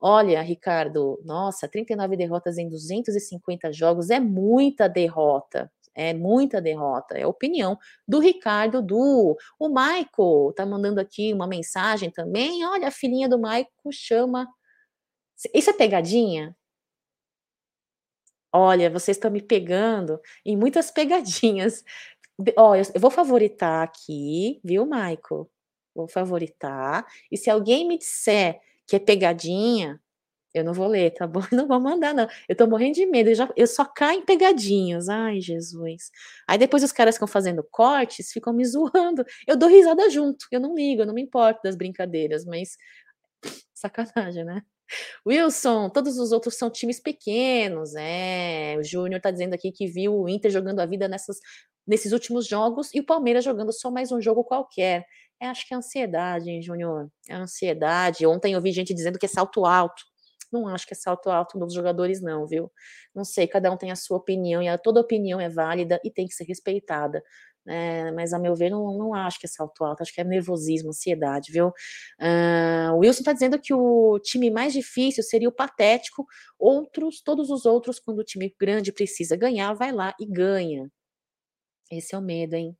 Olha, Ricardo, nossa, 39 derrotas em 250 jogos é muita derrota, é muita derrota, é a opinião do Ricardo Du. O Maico tá mandando aqui uma mensagem também. Olha, a filhinha do Maico chama. Isso é pegadinha? Olha, vocês estão me pegando em muitas pegadinhas. Ó, eu vou favoritar aqui, viu, Maico? Vou favoritar. E se alguém me disser que é pegadinha, eu não vou ler, tá bom? *laughs* Não vou mandar, não. Eu tô morrendo de medo. Eu, já, eu só caio em pegadinhos. Ai, Jesus. Aí depois os caras ficam fazendo cortes, ficam me zoando. Eu dou risada junto. Eu não ligo, eu não me importo das brincadeiras, mas *sniffs* sacanagem, né? Wilson, todos os outros são times pequenos, é. O Júnior tá dizendo aqui que viu o Inter jogando a vida nessas, nesses últimos jogos e o Palmeiras jogando só mais um jogo qualquer. É, acho que é ansiedade, hein, Júnior? É ansiedade. Ontem eu vi gente dizendo que é salto alto. Não acho que é salto alto dos jogadores, não, viu? Não sei, cada um tem a sua opinião e a, toda opinião é válida e tem que ser respeitada. É, mas a meu ver, não, não acho que é salto alto, acho que é nervosismo, ansiedade, viu? Uh, o Wilson está dizendo que o time mais difícil seria o patético, outros, todos os outros, quando o time grande precisa ganhar, vai lá e ganha. Esse é o medo, hein?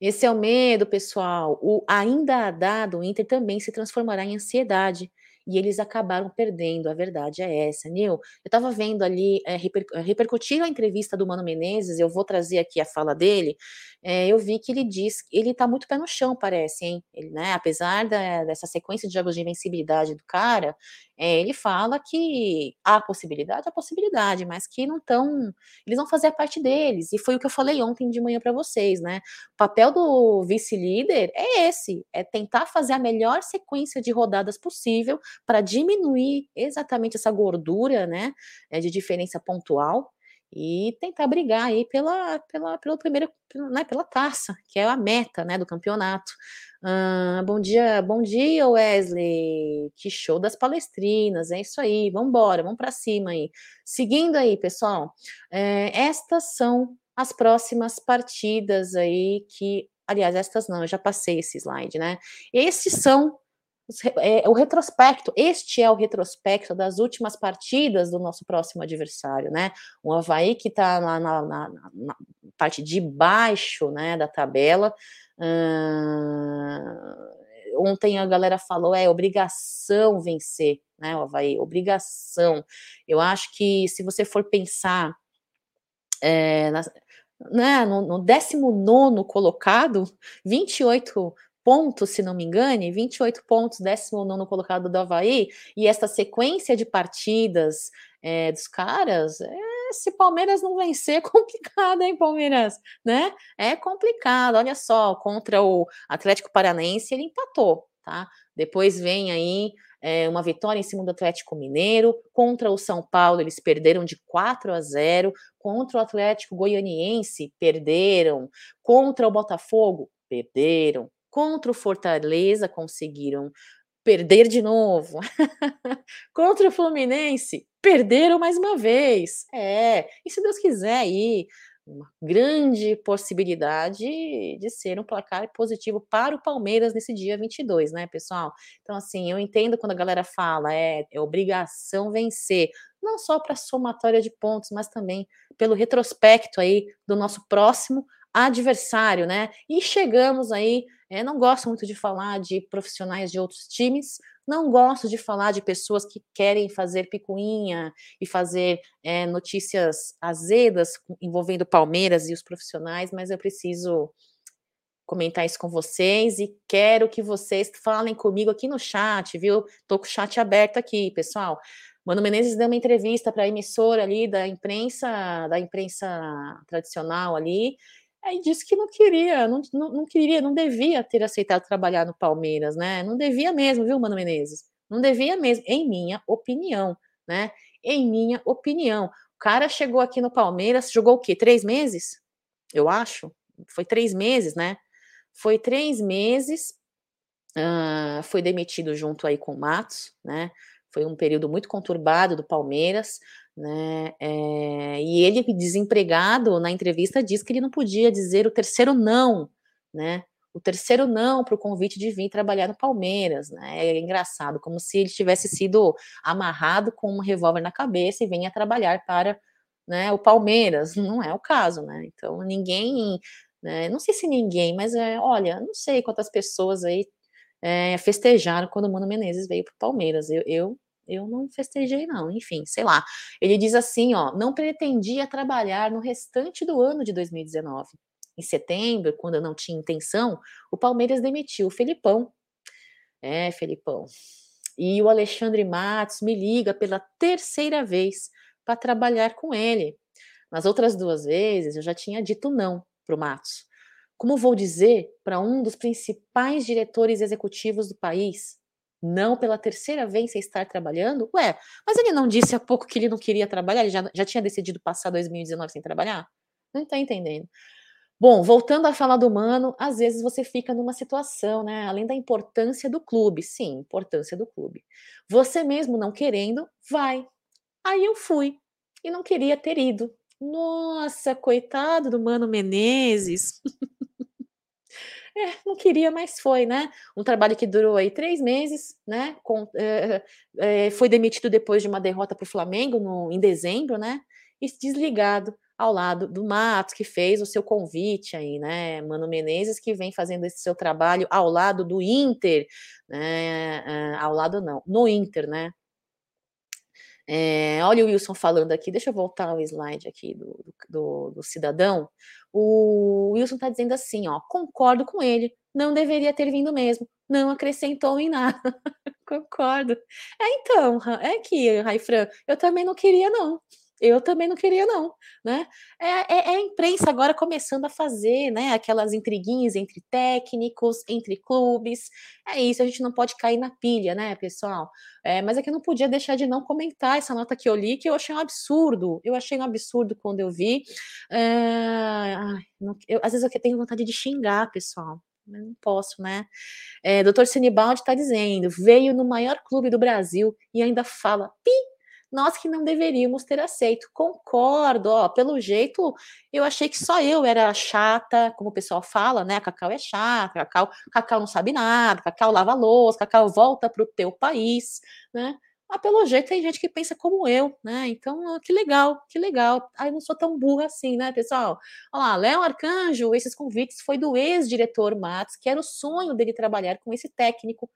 Esse é o medo, pessoal. O ainda dado, o Inter também se transformará em ansiedade e eles acabaram perdendo, a verdade é essa. Nil, eu estava vendo ali, é, reper, repercutir a entrevista do Mano Menezes, eu vou trazer aqui a fala dele, é, eu vi que ele diz, ele está muito pé no chão, parece, hein? Ele, né, apesar da, dessa sequência de jogos de invencibilidade do cara, é, ele fala que há possibilidade, há possibilidade, mas que não estão, eles vão fazer a parte deles, e foi o que eu falei ontem de manhã para vocês, né? O papel do vice-líder é esse, é tentar fazer a melhor sequência de rodadas possível para diminuir exatamente essa gordura, né, é, de diferença pontual, e tentar brigar aí pela, pela, pela primeira, né, pela taça, que é a meta, né, do campeonato. Bom dia, bom dia, Wesley. Que show das palestrinas, é isso aí. Vamos embora, vamos para cima aí. Seguindo aí, pessoal, é, estas são as próximas partidas aí que, aliás, estas não, eu já passei esse slide, né? Esses são é, o retrospecto, este é o retrospecto das últimas partidas do nosso próximo adversário, né? O Havaí que está na, na, na, parte de baixo, né, da tabela. Uh, ontem a galera falou, é obrigação vencer, né, o Havaí, obrigação. Eu acho que se você for pensar é, né, no, no 19 colocado, 28 pontos, se não me engane, 28 pontos, 19 colocado do Havaí, e essa sequência de partidas é, dos caras, é, se Palmeiras não vencer, é *laughs* complicado, hein, Palmeiras? Né? É complicado. Olha só, contra o Atlético Paranaense, ele empatou, tá? Depois vem aí é, uma vitória em cima do Atlético Mineiro. Contra o São Paulo, eles perderam de 4 a 0. Contra o Atlético Goianiense, perderam. Contra o Botafogo, perderam. Contra o Fortaleza conseguiram perder de novo. *laughs* Contra o Fluminense, perderam mais uma vez. É, e se Deus quiser aí, uma grande possibilidade de ser um placar positivo para o Palmeiras nesse dia 22, né, pessoal? Então, assim, eu entendo quando a galera fala, é, é obrigação vencer, não só para somatória de pontos, mas também pelo retrospecto aí do nosso próximo adversário, né? E chegamos aí, é, não gosto muito de falar de profissionais de outros times, não gosto de falar de pessoas que querem fazer picuinha e fazer é, notícias azedas envolvendo Palmeiras e os profissionais, mas eu preciso comentar isso com vocês e quero que vocês falem comigo aqui no chat, viu? Tô com o chat aberto aqui, pessoal. Mano Menezes deu uma entrevista para a emissora ali da imprensa, da imprensa tradicional ali, Aí disse que não queria, não, não, não, queria, não devia ter aceitado trabalhar no Palmeiras, né? Não devia mesmo, viu, Mano Menezes? Não devia mesmo, em minha opinião, né? Em minha opinião. O cara chegou aqui no Palmeiras, jogou o quê? Três meses? Eu acho. Foi três meses, né? Foi três meses, uh, foi demitido junto aí com o Matos, né? Foi um período muito conturbado do Palmeiras né? É, e ele, desempregado, na entrevista, diz que ele não podia dizer o terceiro não, né? O terceiro não para o convite de vir trabalhar no Palmeiras, né? É engraçado, como se ele tivesse sido amarrado com um revólver na cabeça e venha trabalhar para né, o Palmeiras. *laughs* Não é o caso, né? Então ninguém, né, não sei se ninguém, mas é, olha, não sei quantas pessoas aí é, festejaram quando o Mano Menezes veio para o Palmeiras. Eu, eu eu não festejei, não. Enfim, sei lá. Ele diz assim: ó, não pretendia trabalhar no restante do ano de 2019. Em setembro, quando eu não tinha intenção, o Palmeiras demitiu o Felipão. É, Felipão. E o Alexandre Matos me liga pela terceira vez para trabalhar com ele. Nas outras duas vezes, eu já tinha dito não para o Matos. Como vou dizer para um dos principais diretores executivos do país, não pela terceira vez sem estar trabalhando? Ué, mas ele não disse há pouco que ele não queria trabalhar? Ele já, já tinha decidido passar 2019 sem trabalhar? Não está entendendo. Bom, voltando a falar do Mano, às vezes você fica numa situação, né? Além da importância do clube, sim, importância do clube. Você mesmo não querendo, vai. Aí eu fui e não queria ter ido. Nossa, coitado do Mano Menezes. *laughs* É, não queria, mas foi, né? Um trabalho que durou aí três meses, né? Com, é, é, foi demitido depois de uma derrota para o Flamengo no, em dezembro, né? E desligado ao lado do Matos, que fez o seu convite aí, né? Mano Menezes, que vem fazendo esse seu trabalho ao lado do Inter, né? ao lado não, no Inter, né? É, olha o Wilson falando aqui, deixa eu voltar o slide aqui do, do, do cidadão. O Wilson está dizendo assim, ó, concordo com ele, não deveria ter vindo mesmo, não acrescentou em nada. *laughs* concordo. É então, é que, Raifran, eu também não queria, não eu também não queria, não, né? É, é, é, a imprensa agora começando a fazer, né? Aquelas intriguinhas entre técnicos, entre clubes. É isso, a gente não pode cair na pilha, né, pessoal? É, mas é que eu não podia deixar de não comentar essa nota que eu li, que eu achei um absurdo. Eu achei um absurdo quando eu vi. É, não, eu, às vezes eu tenho vontade de xingar, pessoal não posso, né? É, Doutor Sinibaldi está dizendo: veio no maior clube do Brasil e ainda fala pi nós que não deveríamos ter aceito. Concordo, ó, pelo jeito, eu achei que só eu era chata, como o pessoal fala, né? Cacau é chata, Cacau, Cacau não sabe nada, Cacau lava louça, Cacau volta para o teu país, né? Mas pelo jeito tem gente que pensa como eu, né? Então, que legal, que legal. Aí não sou tão burra assim, né, pessoal? Olha lá, Léo Arcanjo, esses convites foi do ex-diretor Matos, que era o sonho dele trabalhar com esse técnico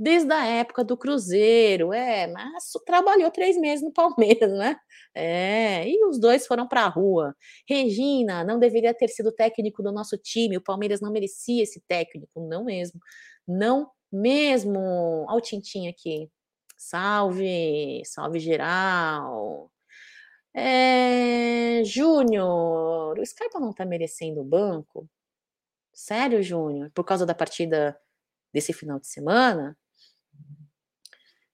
desde a época do Cruzeiro, é, mas trabalhou três meses no Palmeiras, né? É, e os dois foram para a rua. Regina não deveria ter sido técnico do nosso time, o Palmeiras não merecia esse técnico, não mesmo, não mesmo. Olha o Tintim aqui. Salve, salve geral. É, Júnior, o Scarpa não tá merecendo o banco? Sério, Júnior? Por causa da partida desse final de semana?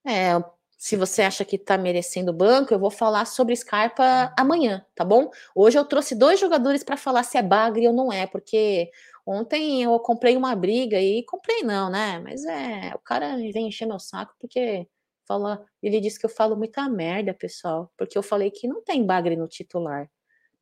É, se você acha que tá merecendo banco, eu vou falar sobre Scarpa amanhã, tá bom? Hoje eu trouxe dois jogadores para falar se é bagre ou não é, porque ontem eu comprei uma briga e comprei não, né? Mas é, o cara vem encher meu saco porque fala, ele disse que eu falo muita merda, pessoal, porque eu falei que não tem bagre no titular.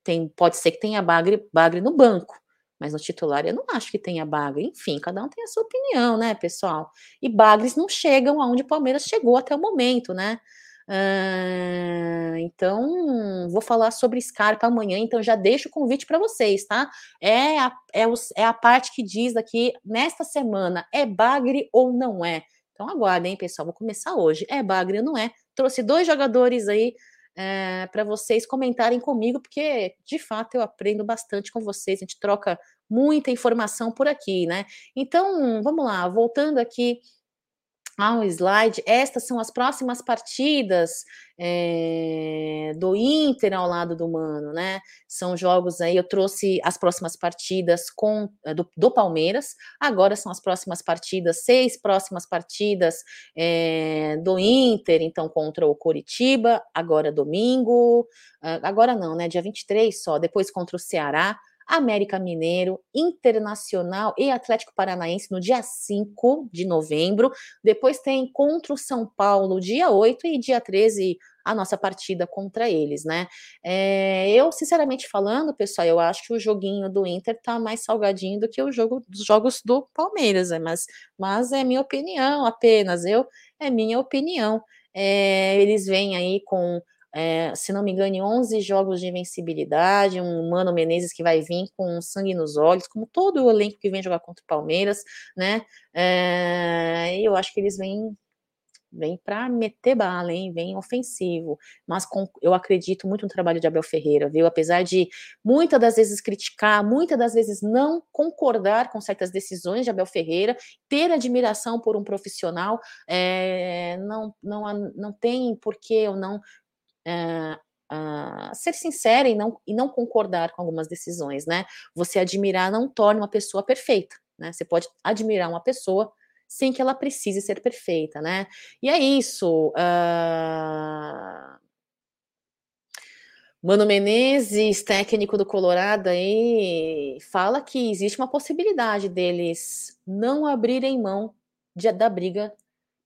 Tem, pode ser que tenha bagre, bagre no banco, mas no titular eu não acho que tenha bagre. Enfim, cada um tem a sua opinião, né, pessoal? E bagres não chegam aonde o Palmeiras chegou até o momento, né? Uh, então, vou falar sobre Scarpa amanhã, então já deixo o convite para vocês, tá? É a, é, é a parte que diz aqui, nesta semana, é bagre ou não é? Então aguardem, pessoal, vou começar hoje. É bagre ou não é? Trouxe dois jogadores aí é, eh, para vocês comentarem comigo, porque de fato eu aprendo bastante com vocês, a gente troca muita informação por aqui, né? Então, vamos lá, voltando aqui ao slide, estas são as próximas partidas é, do Inter ao lado do Mano, né? São jogos aí, eu trouxe as próximas partidas com eh, do, do Palmeiras, agora são as próximas partidas, seis próximas partidas é, do Inter, então contra o Coritiba, agora domingo, ah, agora não, né? Dia 23 só, depois contra o Ceará, América Mineiro, Internacional e Atlético Paranaense no dia 5 de novembro. Depois tem contra o São Paulo, dia 8 e dia 13 a nossa partida contra eles, né? É, eu, sinceramente falando, pessoal, eu acho que o joguinho do Inter tá mais salgadinho do que o jogo dos jogos do Palmeiras, né? mas, mas é minha opinião apenas, eu é minha opinião. É, eles vêm aí com é, se não me engano, 11 jogos de invencibilidade, um Mano Menezes que vai vir com sangue nos olhos, como todo o elenco que vem jogar contra o Palmeiras, né? É, eu acho que eles vêm vem para meter bala, hein? Vem ofensivo. Mas com, eu acredito muito no trabalho de Abel Ferreira, viu? Apesar de muitas das vezes criticar, muitas das vezes não concordar com certas decisões de Abel Ferreira, ter admiração por um profissional, é, não, não, não tem por que eu não uh, ser sincera e não, e não concordar com algumas decisões, né? Você admirar não torna uma pessoa perfeita, né? Você pode admirar uma pessoa sem que ela precise ser perfeita, né? E é isso. Uh... Mano Menezes, técnico do Colorado, aí fala que existe uma possibilidade deles não abrirem mão de, da briga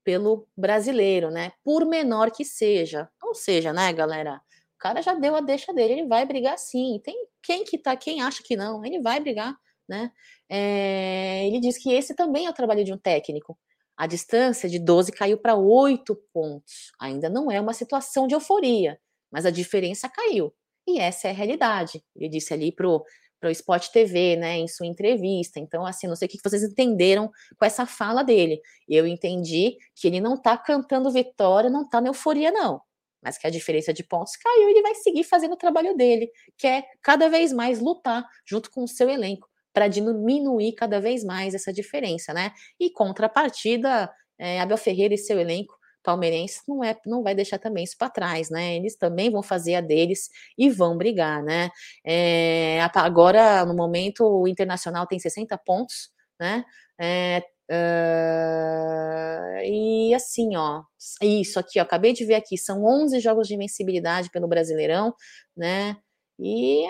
pelo brasileiro, né? Por menor que seja. Ou seja, né, galera? O cara já deu a deixa dele, ele vai brigar sim. Tem quem que tá, quem acha que não, ele vai brigar, né? É, ele diz que esse também é o trabalho de um técnico. A distância de 12 caiu para 8 pontos. Ainda não é uma situação de euforia, mas a diferença caiu. E essa é a realidade. Ele disse ali pro para o Spot TV, né, em sua entrevista. Então, assim, não sei o que vocês entenderam com essa fala dele. Eu entendi que ele não está cantando vitória, não está na euforia, não. Mas que a diferença de pontos caiu, ele vai seguir fazendo o trabalho dele, que é cada vez mais lutar junto com o seu elenco para diminuir cada vez mais essa diferença, né? E contrapartida, é, Abel Ferreira e seu elenco palmeirense não é não vai deixar também isso para trás, né? Eles também vão fazer a deles e vão brigar, né? É, agora, no momento, o Internacional tem 60 pontos, né? É, uh, e assim, ó, isso aqui, ó, acabei de ver aqui, são 11 jogos de invencibilidade pelo Brasileirão, né? E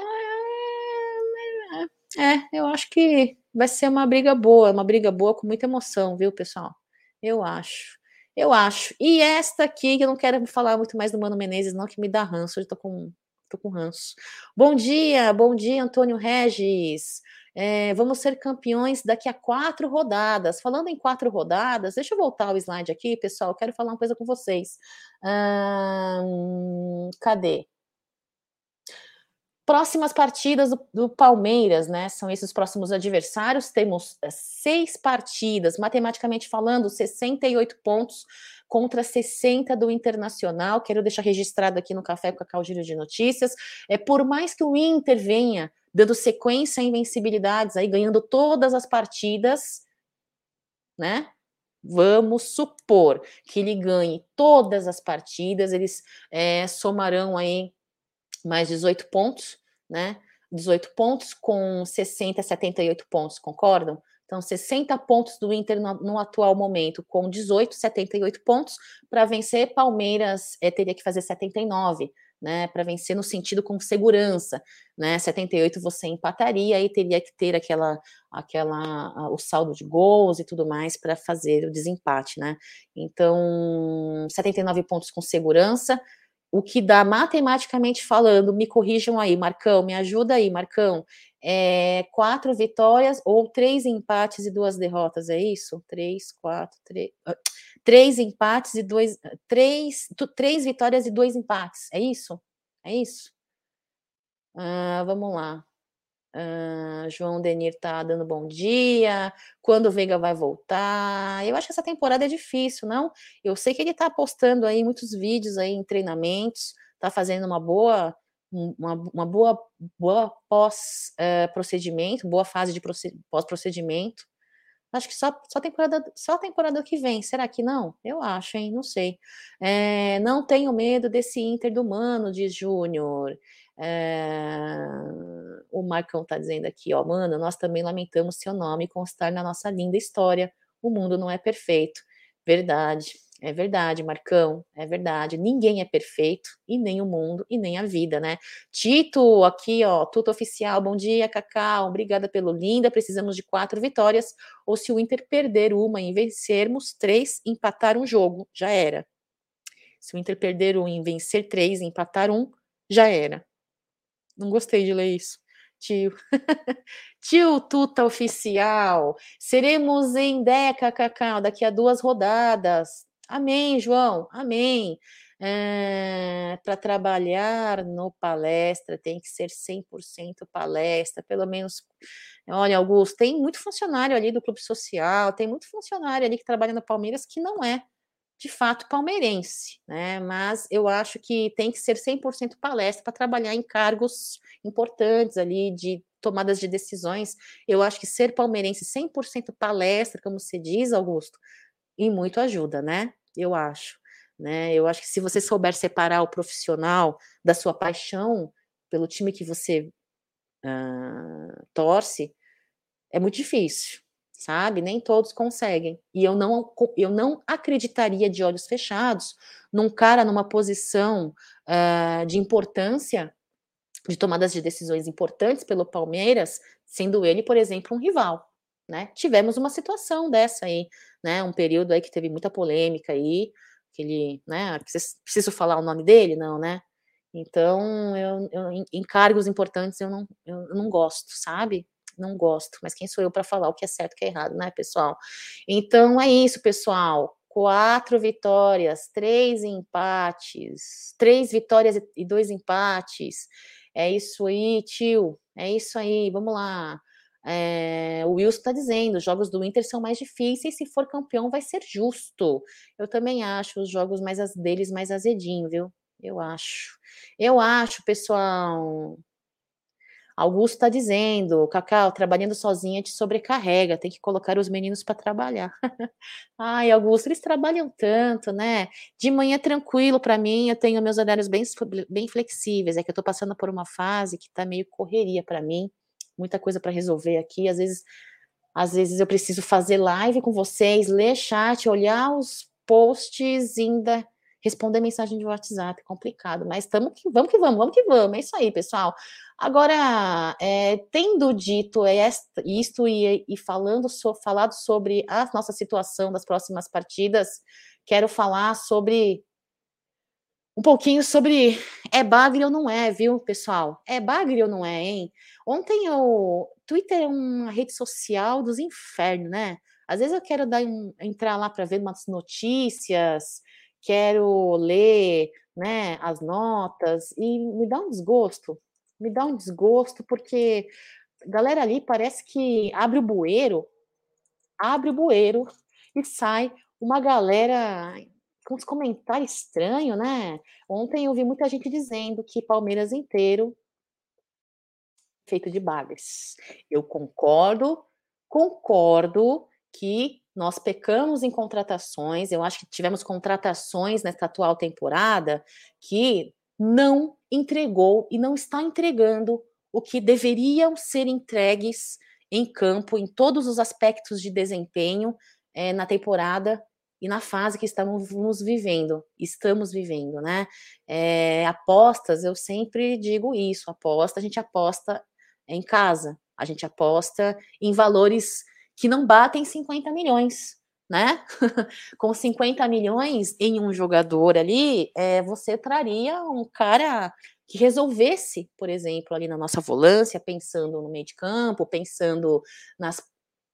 é, é, eu acho que vai ser uma briga boa, uma briga boa com muita emoção, viu, pessoal? Eu acho. Eu acho. E esta aqui, que eu não quero falar muito mais do Mano Menezes, não, que me dá ranço. Hoje tô com, tô com ranço. Bom dia, bom dia, Antônio Regis. É, vamos ser campeões daqui a quatro rodadas. Falando em quatro rodadas, deixa eu voltar o slide aqui, pessoal. Quero falar uma coisa com vocês. Hum, cadê? Próximas partidas do, do, Palmeiras, né? São esses próximos adversários. Temos é, seis partidas, matematicamente falando, 68 pontos contra 60 do Internacional. Quero deixar registrado aqui no Café com Cacau Giro de Notícias. É, por mais que o Inter venha dando sequência a invencibilidades, aí ganhando todas as partidas, né? Vamos supor que ele ganhe todas as partidas, eles é, somarão aí mais 18 pontos, né? 18 pontos com 60, 78 pontos, concordam? Então, 60 pontos do Inter no, no atual momento, com 18, 78 pontos. Para vencer, Palmeiras é, teria que fazer 79, né? Para vencer no sentido com segurança, né? 78 você empataria e teria que ter aquela, aquela, o saldo de gols e tudo mais para fazer o desempate, né? Então, 79 pontos com segurança, o que dá matematicamente falando, me corrijam aí, Marcão, me ajuda aí, Marcão, é, quatro vitórias ou três empates e duas derrotas, é isso? Três, quatro, três. Ah, três empates e dois. Três, três vitórias e dois empates, é isso? É isso? Ah, vamos lá. Uh, João Denir tá dando bom dia. Quando o Veiga vai voltar? Eu acho que essa temporada é difícil, não? Eu sei que ele tá postando aí muitos vídeos aí em treinamentos, tá fazendo uma boa uma, uma boa, boa pós-procedimento, uh, boa fase de pós-procedimento. Acho que só, só, temporada, só temporada que vem. Será que não? Eu acho, hein? Não sei. É, não tenho medo desse Inter do Mano, diz Júnior. É, o Marcão tá dizendo aqui, ó, mano, nós também lamentamos seu nome constar na nossa linda história. O mundo não é perfeito. Verdade. É verdade, Marcão, é verdade. Ninguém é perfeito, e nem o mundo, e nem a vida, né? Tito, aqui, ó, tudo oficial. Bom dia, Cacau. Obrigada pelo linda. Precisamos de quatro vitórias. Ou se o Inter perder uma e vencermos três, empatar um jogo, já era. Se o Inter perder um e vencer três, empatar um, já era. Não gostei de ler isso. Tio. *laughs* Tio Tuta Oficial. Seremos em Deca, Cacau, daqui a duas rodadas. Amém, João, amém. É, eh, para trabalhar no palestra tem que ser 100% palestra, pelo menos. Olha, Augusto, tem muito funcionário ali do clube social, tem muito funcionário ali que trabalha no Palmeiras que não é de fato palmeirense, né? Mas eu acho que tem que ser 100% palestra para trabalhar em cargos importantes ali de tomadas de decisões. Eu acho que ser palmeirense 100% palestra, como você diz, Augusto, e muito ajuda, né? eu acho. Né? Eu acho que se você souber separar o profissional da sua paixão pelo time que você uh, torce, é muito difícil, sabe? Nem todos conseguem. E eu não, eu não acreditaria de olhos fechados num cara numa posição uh, de importância, de tomadas de decisões importantes pelo Palmeiras, sendo ele, por exemplo, um rival. Né? Tivemos uma situação dessa aí né? Um período aí que teve muita polêmica aí, que ele, né? Preciso falar o nome dele? Não, né? Então, eu, eu em cargos importantes eu não, eu não gosto, sabe? Não gosto, mas quem sou eu para falar o que é certo e o que é errado, né, pessoal? Então é isso, pessoal. Quatro vitórias, três empates, três vitórias e dois empates. É isso aí, tio. É isso aí. Vamos lá. É, o Wilson está dizendo, os jogos do Inter são mais difíceis, se for campeão vai ser justo. Eu também acho os jogos mais deles mais azedinho, viu? Eu acho. Eu acho, pessoal. Augusto está dizendo, Cacau, trabalhando sozinha te sobrecarrega, tem que colocar os meninos para trabalhar. *laughs* Ai, Augusto, eles trabalham tanto, né? De manhã tranquilo para mim, eu tenho meus horários bem, bem flexíveis, é que eu estou passando por uma fase que está meio correria para mim muita coisa para resolver aqui. Às vezes, às vezes eu preciso fazer live com vocês, ler chat, olhar os posts ainda responder mensagem de WhatsApp, é complicado, mas tamo que, vamos que vamos, vamos que vamos, é isso aí, pessoal. Agora, é, tendo dito isto e, e falando so, falado sobre a nossa situação das próximas partidas, quero falar sobre um pouquinho sobre é bagre ou não é, viu, pessoal? É bagre ou não é, hein? Ontem o Twitter é uma rede social dos infernos, né? Às vezes eu quero dar um, entrar lá para ver umas notícias, quero ler, né, as notas e me dá um desgosto. Me dá um desgosto porque a galera ali parece que abre o bueiro, abre o bueiro e sai uma galera com uns comentários estranhos, né? Ontem eu vi muita gente dizendo que Palmeiras inteiro feito de bagres. Eu concordo, concordo que nós pecamos em contratações. Eu acho que tivemos contratações nesta atual temporada que não entregou e não está entregando o que deveriam ser entregues em campo, em todos os aspectos de desempenho é, na temporada e na fase que estamos vivendo, estamos vivendo, né? É, apostas, eu sempre digo isso, aposta, a gente aposta em casa, a gente aposta em valores que não batem 50 milhões, né? *laughs* Com 50 milhões em um jogador ali, é, você traria um cara que resolvesse, por exemplo, ali na nossa volância, pensando no meio de campo, pensando nas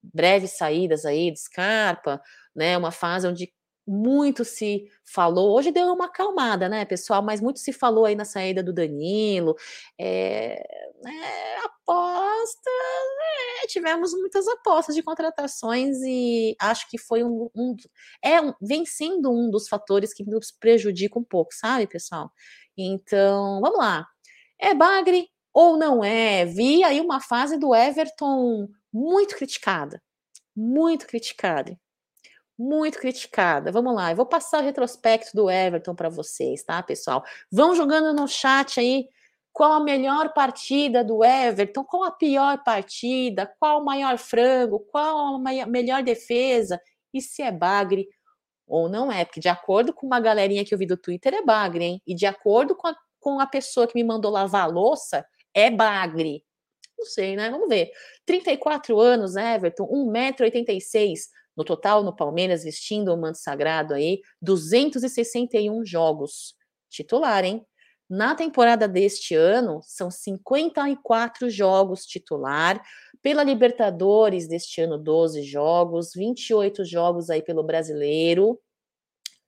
breves saídas aí de Scarpa, né? Uma fase onde muito se falou, hoje deu uma acalmada, né, pessoal? Mas muito se falou aí na saída do Danilo, é, é, apostas, é, tivemos muitas apostas de contratações e acho que foi um, um é um, vem sendo um dos fatores que nos prejudica um pouco, sabe, pessoal? Então, vamos lá. É Bagre ou não é? Vi aí uma fase do Everton muito criticada, muito criticada muito criticada. Vamos lá, eu vou passar o retrospecto do Everton para vocês, tá, pessoal? Vão jogando no chat aí qual a melhor partida do Everton, qual a pior partida, qual o maior frango, qual a maior, melhor defesa, e se é bagre ou não é, porque de acordo com uma galerinha que eu vi do Twitter é bagre, hein? E de acordo com a, com a pessoa que me mandou lavar a louça, é bagre. Não sei, né? Vamos ver. 34 anos, Everton, 1,86m, no total, no Palmeiras, vestindo o manto sagrado aí, 261 jogos. Titular, hein? Na temporada deste ano, são 54 jogos titular. Pela Libertadores deste ano, 12 jogos, 28 jogos aí pelo Brasileiro.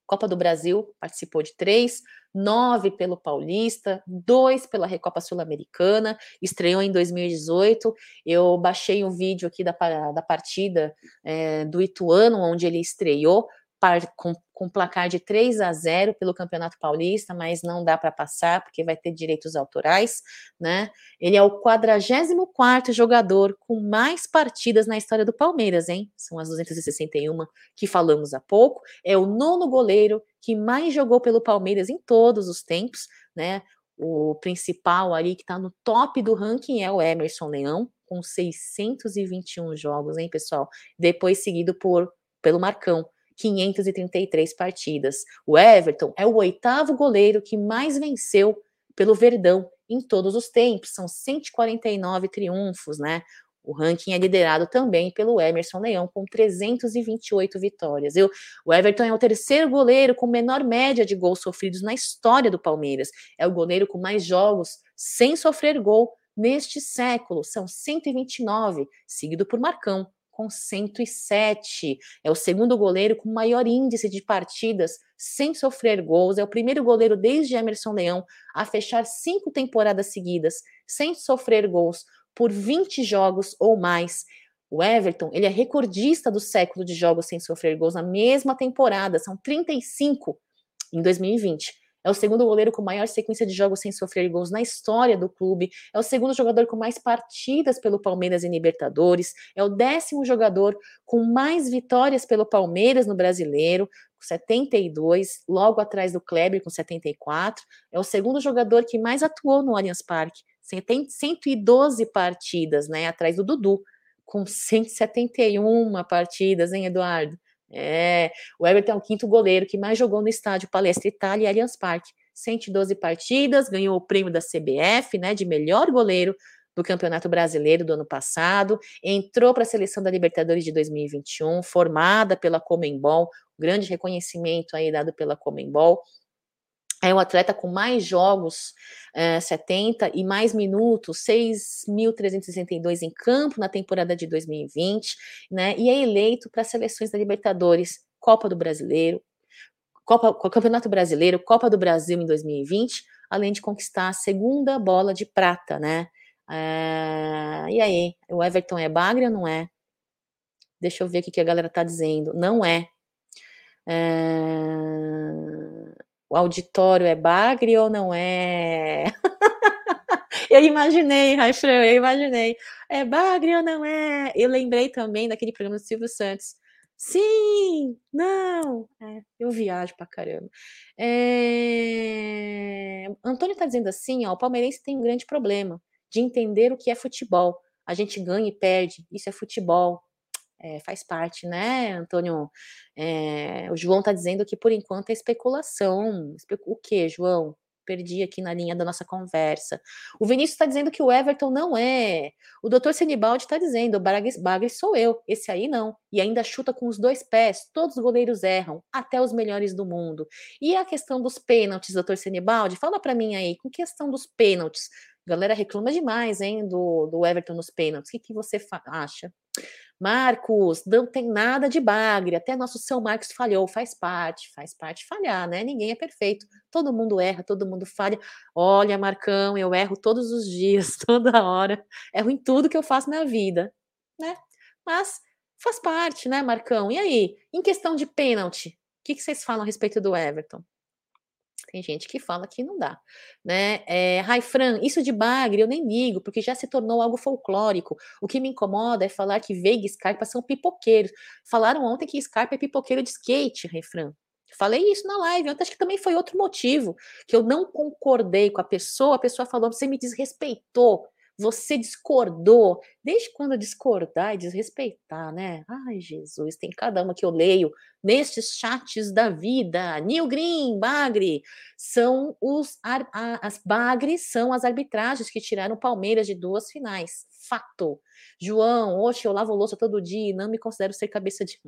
Copa do Brasil, participou de três, nove pelo Paulista, dois pela Recopa Sul-Americana, estreou em 2018. Eu baixei um vídeo aqui da, da partida é, do Ituano, onde ele estreou, com, com placar de 3 a 0 pelo Campeonato Paulista, mas não dá para passar porque vai ter direitos autorais, né? Ele é o 44 jogador com mais partidas na história do Palmeiras, hein? São as 261 que falamos há pouco. É o nono goleiro que mais jogou pelo Palmeiras em todos os tempos, né? O principal ali que está no top do ranking é o Emerson Leão, com 621 jogos, hein, pessoal? Depois seguido por pelo Marcão, 533 partidas. O Everton é o oitavo goleiro que mais venceu pelo Verdão em todos os tempos, são 149 triunfos, né? O ranking é liderado também pelo Emerson Leão, com 328 vitórias. Eu, o Everton é o terceiro goleiro com menor média de gols sofridos na história do Palmeiras. É o goleiro com mais jogos sem sofrer gol neste século, são 129, seguido por Marcão, com 107. É o segundo goleiro com maior índice de partidas sem sofrer gols. É o primeiro goleiro desde Emerson Leão a fechar cinco temporadas seguidas sem sofrer gols por 20 jogos ou mais. O Everton, ele é recordista do século de jogos sem sofrer gols na mesma temporada, são 35 em 2020. É o segundo goleiro com maior sequência de jogos sem sofrer gols na história do clube. É o segundo jogador com mais partidas pelo Palmeiras em Libertadores. É o décimo jogador com mais vitórias pelo Palmeiras no Brasileiro, com 72, logo atrás do Kleber com 74. É o segundo jogador que mais atuou no Allianz Parque, tem 112 partidas, né, atrás do Dudu, com 171 partidas, hein, Eduardo? É, o Everton é o quinto goleiro que mais jogou no estádio Palestra Itália e Allianz Parque. 112 partidas, ganhou o prêmio da CBF, né, de melhor goleiro do Campeonato Brasileiro do ano passado, entrou para a seleção da Libertadores de 2021, formada pela Comembol, grande reconhecimento aí dado pela Comembol, é o atleta com mais jogos, é, 70, e mais minutos, 6.362 em campo na temporada de 2020, né? E é eleito para as seleções da Libertadores, Copa do Brasileiro, Copa, Campeonato Brasileiro, Copa do Brasil em 2020, além de conquistar a segunda bola de prata, né? É, e aí, o Everton é bagre ou não é? Deixa eu ver o que a galera tá dizendo. Não é. é auditório é bagre ou não é? *laughs* eu imaginei, Raifreu, eu imaginei. É bagre ou não é? Eu lembrei também daquele programa do Silvio Santos. Sim, não. É, eu viajo pra caramba. É... Antônio tá dizendo assim, ó, o palmeirense tem um grande problema de entender o que é futebol. a gente ganha e perde. Isso é futebol. É, faz parte, né, Antônio? É, o João está dizendo que por enquanto é especulação. O que, João? perdi aqui na linha da nossa conversa. O Vinícius está dizendo que o Everton não é. O doutor Senibaldi está dizendo, o Bagre sou eu, esse aí não. E ainda chuta com os dois pés, todos os goleiros erram, até os melhores do mundo. E a questão dos pênaltis, doutor Senibaldi, fala para mim aí, com questão dos pênaltis. A galera reclama demais, hein, do, do Everton nos pênaltis. O que, que você acha? Marcos, não tem nada de bagre, até nosso seu Marcos falhou, faz parte, faz parte falhar, né? Ninguém é perfeito, todo mundo erra, todo mundo falha. Olha, Marcão, eu erro todos os dias, *laughs* toda hora, erro em tudo que eu faço na vida, né? Mas faz parte, né, Marcão? E aí, em questão de pênalti, o que, que vocês falam a respeito do Everton? Tem gente que fala que não dá, né? É, Raifran, isso de bagre eu nem ligo, porque já se tornou algo folclórico. O que me incomoda é falar que Veiga e Scarpa são pipoqueiros. Falaram ontem que Scarpa é pipoqueiro de skate, Raifran. Falei isso na live, ontem acho que também foi outro motivo, que eu não concordei com a pessoa, a pessoa falou, você me desrespeitou você discordou. Desde quando discordar e desrespeitar, né? Ai, Jesus, tem cada uma que eu leio nestes chats da vida. Neil Green, Bagre, são os as Bagre são as arbitragens que tiraram Palmeiras de duas finais. Fato. João, oxe, eu lavo louça todo dia e não me considero ser cabeça de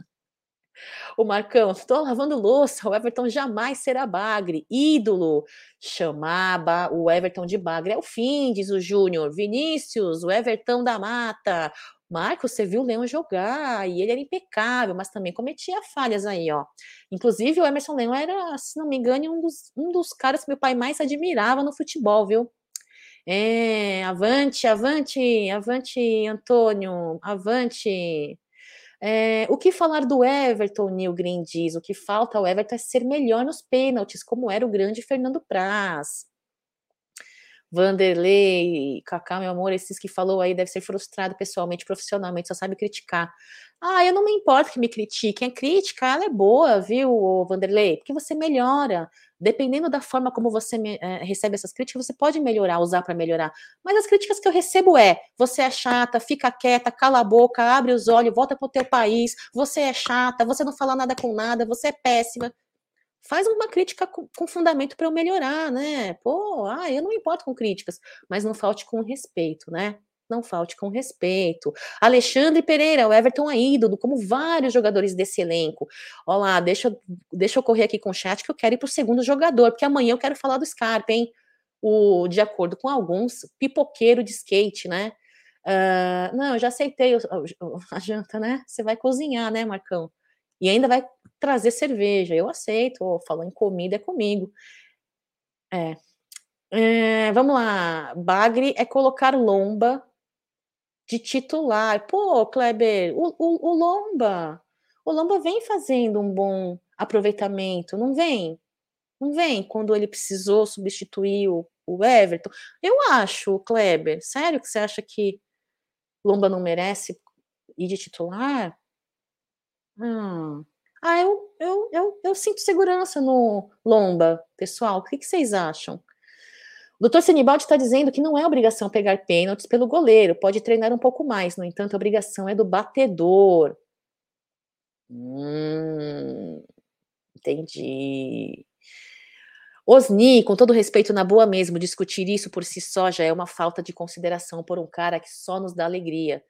o Marcão, estou lavando louça, o Everton jamais será bagre. Ídolo, chamava o Everton de bagre. É o fim, diz o Júnior. Vinícius, o Everton da mata. Marcos, você viu o Leão jogar e ele era impecável, mas também cometia falhas aí, ó. Inclusive, o Emerson Leão era, se não me engano, um dos, um dos caras que meu pai mais admirava no futebol, viu? É, avante, avante, avante, Antônio, avante. É, o que falar do Everton, Neil Green diz? O que falta ao Everton é ser melhor nos pênaltis, como era o grande Fernando Praz. Vanderlei, Cacá, meu amor, esses que falou aí deve ser frustrado pessoalmente, profissionalmente, só sabe criticar. Ah, eu não me importo que me critiquem. A crítica, ela é boa, viu, Vanderlei? Porque você melhora. Dependendo da forma como você é, recebe essas críticas, você pode melhorar, usar para melhorar. Mas as críticas que eu recebo é: você é chata, fica quieta, cala a boca, abre os olhos, volta para o teu país, você é chata, você não fala nada com nada, você é péssima. Faz uma crítica com, fundamento para eu melhorar, né? Pô, ah, eu não importo com críticas, mas não falte com respeito, né? não falte com respeito. Alexandre Pereira, o Everton é ídolo, como vários jogadores desse elenco. Olha lá, deixa, deixa eu correr aqui com o chat que eu quero ir para o segundo jogador, porque amanhã eu quero falar do Scarpa, hein? O, de acordo com alguns, pipoqueiro de skate, né? Uh, não, eu já aceitei a janta, né? Você vai cozinhar, né, Marcão? E ainda vai trazer cerveja. Eu aceito. Oh, falou em comida, é comigo. É. é. Vamos lá. Bagre é colocar lomba de titular. Pô, Kleber, o, o, o Lomba, o Lomba vem fazendo um bom aproveitamento, não vem? Não vem quando ele precisou substituir o, o Everton. Eu acho, Kleber, sério que você acha que Lomba não merece ir de titular? Hum. Ah, eu, eu, eu, eu sinto segurança no Lomba, pessoal. O que, que vocês acham? O doutor Senibaldi está dizendo que não é obrigação pegar pênaltis pelo goleiro, pode treinar um pouco mais, no entanto, a obrigação é do batedor. Hum, entendi. Osni, com todo respeito, na boa mesmo, discutir isso por si só já é uma falta de consideração por um cara que só nos dá alegria.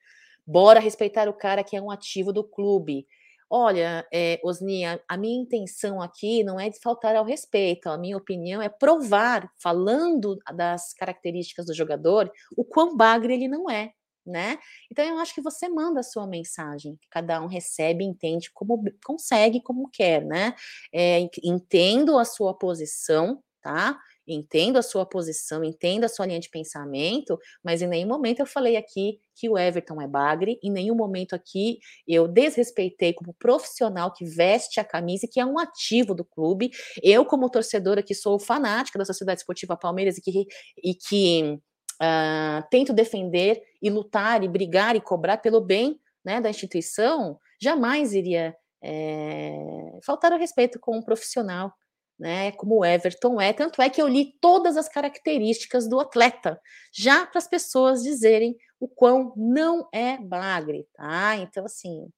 Bora respeitar o cara que é um ativo do clube. Olha, é, Osnia, a minha intenção aqui não é de faltar ao respeito, a minha opinião é provar, falando das características do jogador, o quão bagre ele não é, né? Então eu acho que você manda a sua mensagem, cada um recebe, entende como consegue, como quer, né? É, entendo a sua posição, tá? Entendo a sua posição, entendo a sua linha de pensamento, mas em nenhum momento eu falei aqui que o Everton é bagre, em nenhum momento aqui eu desrespeitei como profissional que veste a camisa e que é um ativo do clube. Eu, como torcedora que sou fanática da Sociedade Esportiva Palmeiras e que, e que uh, tento defender e lutar e brigar e cobrar pelo bem né, da instituição, jamais iria é, faltar o respeito com um profissional né? Como o Everton é. Tanto é que eu li todas as características do atleta, já para as pessoas dizerem o quão não é bagre, tá? Então, assim,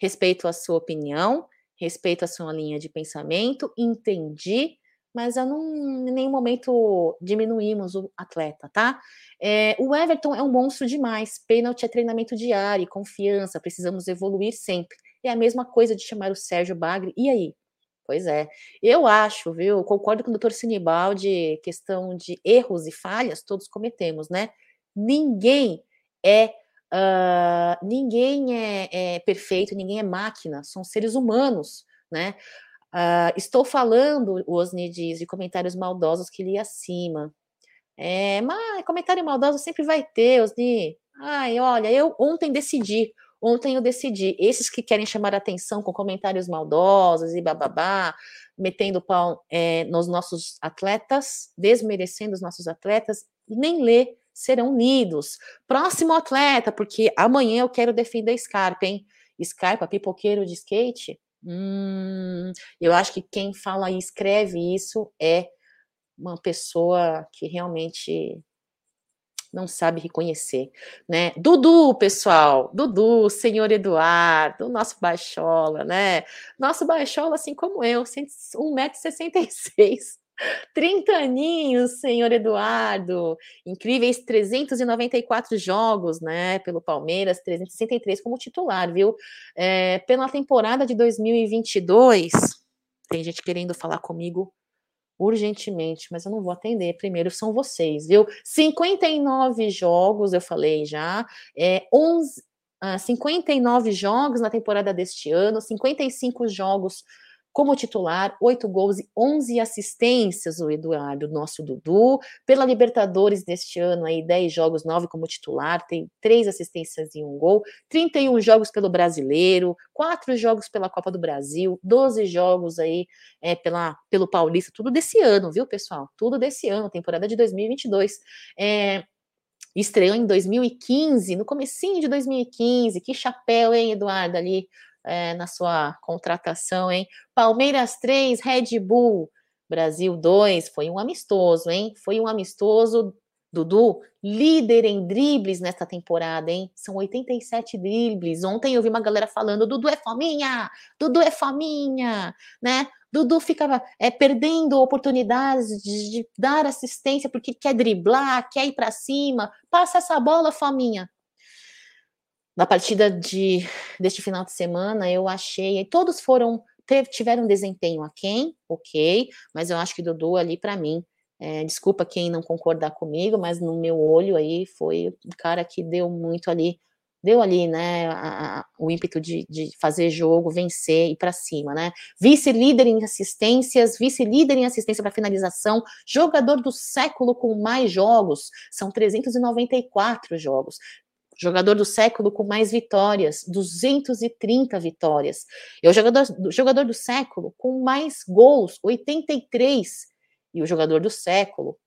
respeito a sua opinião, respeito a sua linha de pensamento, entendi, mas eu não, em nenhum momento diminuímos o atleta, tá? É, o Everton é um monstro demais. Pênalti é treinamento diário, confiança, precisamos evoluir sempre. É a mesma coisa de chamar o Sérgio Bagre. E aí? Pois é. Eu acho, viu? Concordo com o doutor Sinibaldi, questão de erros e falhas, todos cometemos, né? Ninguém é. Uh, ninguém é, é, perfeito, ninguém é máquina, são seres humanos, né? Uh, estou falando, o Osni diz, de comentários maldosos que li acima. É, mas comentário maldoso sempre vai ter, Osni. Ai, olha, eu ontem decidi, ontem eu decidi, esses que querem chamar atenção com comentários maldosos e bababá, metendo pau é, nos nossos atletas, desmerecendo os nossos atletas, nem ler serão lidos. Próximo atleta, porque amanhã eu quero defender Scarpa, hein? Scarpa, pipoqueiro de skate. Hum, eu acho que quem fala e escreve isso é uma pessoa que realmente não sabe reconhecer, né? Dudu, pessoal, Dudu, senhor Eduardo, nosso baixola, né? Nosso baixola, assim como eu, 1,66m. 30 *laughs* aninhos, senhor Eduardo, incríveis 394 jogos, né, pelo Palmeiras, 363 como titular, viu? É, pela temporada de 2022, tem gente querendo falar comigo urgentemente, mas eu não vou atender. Primeiro são vocês, viu? 59 jogos, eu falei já, é 11, uh, 59 jogos na temporada deste ano, 55 jogos como titular, oito gols e 11 assistências, o Eduardo, nosso Dudu. Pela Libertadores deste ano, aí 10 jogos, 9 como titular, tem três assistências e um gol. 31 jogos pelo Brasileiro, quatro jogos pela Copa do Brasil, 12 jogos aí é, pela, pelo Paulista, tudo desse ano, viu, pessoal? Tudo desse ano, temporada de 2022. É, estreou em 2015, no comecinho de 2015, que chapéu, hein, Eduardo, ali é, na sua contratação, hein? Palmeiras 3, Red Bull, Brasil 2, foi um amistoso, hein? Foi um amistoso, Dudu, líder em dribles nesta temporada, hein? São 87 dribles. Ontem eu vi uma galera falando: Dudu é fominha, Dudu é fominha, né? Dudu fica é, perdendo oportunidades de, de, dar assistência porque quer driblar, quer ir para cima. Passa essa bola, fominha na partida de, deste final de semana, eu achei, todos foram, tiveram desempenho a quem, ok, mas eu acho que Dudu ali, para mim, é, desculpa quem não concordar comigo, mas no meu olho aí foi o cara que deu muito ali, deu ali, né, a, a, o ímpeto de, de, fazer jogo, vencer e para cima, né? Vice-líder em assistências, vice-líder em assistência para finalização, jogador do século com mais jogos, são 394 jogos jogador do século com mais vitórias, 230 vitórias. É o jogador, jogador do século com mais gols, 83. E o jogador do século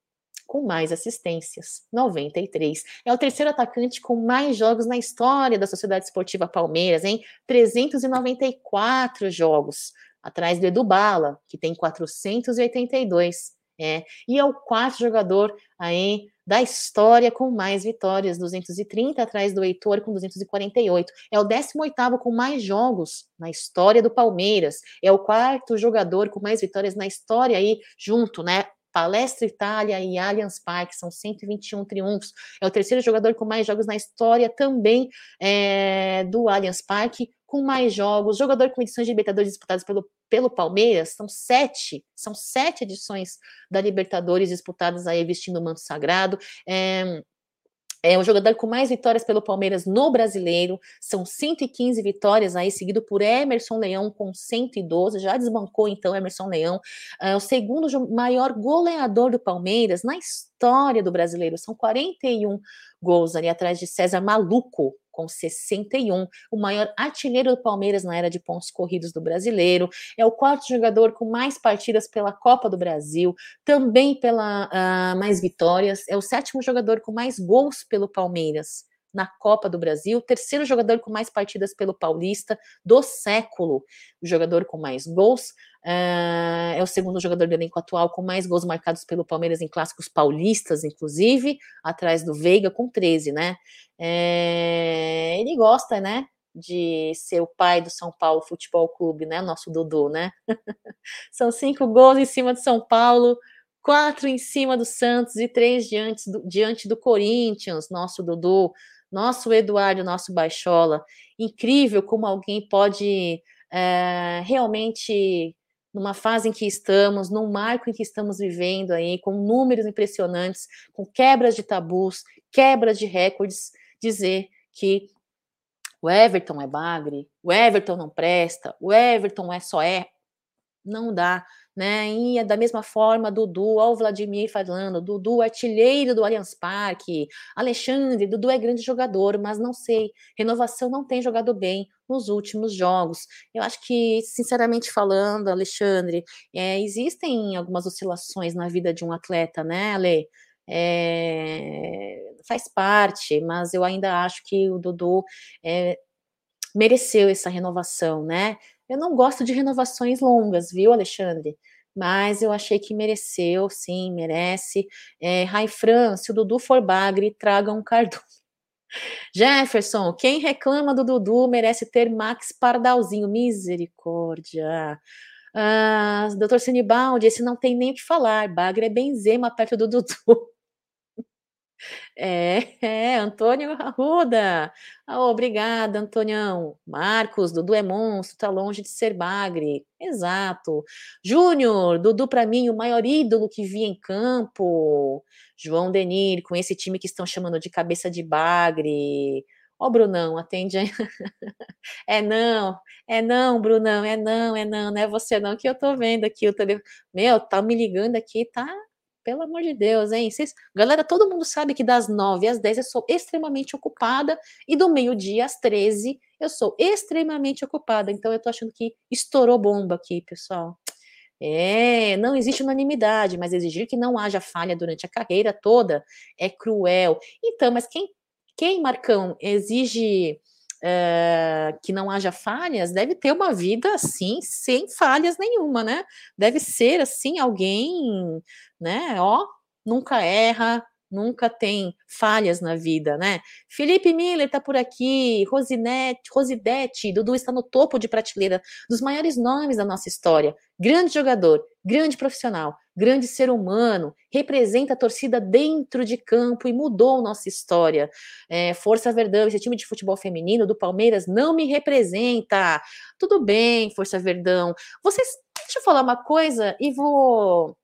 com mais assistências, 93. É o terceiro atacante com mais jogos na história da Sociedade Esportiva Palmeiras, em 394 jogos, atrás do Edu Bala, que tem 482. É, e é o quarto jogador aí da história com mais vitórias, 230 atrás do Heitor com 248. É o 18º com mais jogos na história do Palmeiras. É o quarto jogador com mais vitórias na história aí junto, né? Palestra Itália e Allianz Parque, são 121 triunfos. É o terceiro jogador com mais jogos na história também é, do Allianz Parque, com mais jogos. Jogador com edições de Libertadores disputadas pelo pelo Palmeiras, são sete, são sete edições da Libertadores disputadas aí vestindo o manto sagrado. É, é o jogador com mais vitórias pelo Palmeiras no brasileiro, são 115 vitórias aí, seguido por Emerson Leão com 112, já desbancou então Emerson Leão, é o segundo maior goleador do Palmeiras na história do brasileiro, são 41 gols ali atrás de César Maluco, com 61, o maior artilheiro do Palmeiras na era de pontos corridos do brasileiro, é o quarto jogador com mais partidas pela Copa do Brasil, também pela uh, mais vitórias, é o sétimo jogador com mais gols pelo Palmeiras na Copa do Brasil, terceiro jogador com mais partidas pelo Paulista do século, o jogador com mais gols, Uh, é o segundo jogador do elenco atual com mais gols marcados pelo Palmeiras em clássicos paulistas, inclusive, atrás do Veiga com 13, né? É, ele gosta, né? De ser o pai do São Paulo Futebol Clube, né? Nosso Dudu, né? *laughs* São cinco gols em cima do São Paulo, quatro em cima do Santos e três diante do, diante do Corinthians, nosso Dudu, nosso Eduardo, nosso Baixola. Incrível como alguém pode é, realmente numa fase em que estamos, num marco em que estamos vivendo aí, com números impressionantes, com quebras de tabus, quebras de recordes, dizer que o Everton é bagre, o Everton não presta, o Everton é só é, não dá né? E é da mesma forma, Dudu, ao Vladimir falando, Dudu artilheiro do Allianz Parque, Alexandre, Dudu é grande jogador, mas não sei, renovação não tem jogado bem nos últimos jogos. Eu acho que, sinceramente falando, Alexandre, é, existem algumas oscilações na vida de um atleta, né, Ale? É, faz parte, mas eu ainda acho que o Dudu é, mereceu essa renovação, né? Eu não gosto de renovações longas, viu, Alexandre? Mas eu achei que mereceu, sim, merece. É, Raifran, se o Dudu for bagre, traga um Cardoso. *laughs* Jefferson, quem reclama do Dudu merece ter Max Pardalzinho. Misericórdia. Ah, Doutor Sinibaldi, esse não tem nem o que falar. Bagre é Benzema perto do Dudu. *laughs* É, *laughs* é, Antônio Arruda. Ah, obrigada, Antonião. Marcos, Dudu é monstro, tá longe de ser bagre. Exato. Júnior, Dudu para mim o maior ídolo que vi em campo. João Denir, com esse time que estão chamando de cabeça de bagre. Ó, oh, Brunão, atende aí. *laughs* é não, é não, Brunão, é não, é não, não é você não que eu tô vendo aqui o telefone. Meu, tá me ligando aqui, tá pelo amor de Deus, hein? Galera, todo mundo sabe que das 9 às 10 eu sou extremamente ocupada e do meio-dia às 13 eu sou extremamente ocupada. Então eu tô achando que estourou bomba aqui, pessoal. É, não existe unanimidade, mas exigir que não haja falha durante a carreira toda é cruel. Então, mas quem, quem Marcão, exige que não haja falhas, deve ter uma vida assim, sem falhas nenhuma, né? Deve ser assim alguém, né? Ó, nunca erra, nunca tem falhas na vida, né? Felipe Miller tá por aqui, Rosinete, Rosidete, Dudu está no topo de prateleira dos maiores nomes da nossa história. Grande jogador, grande profissional, grande ser humano, representa a torcida dentro de campo e mudou nossa história. É, Força Verdão, esse time de futebol feminino do Palmeiras não me representa. Tudo bem, Força Verdão. Vocês, deixa eu falar uma coisa e vou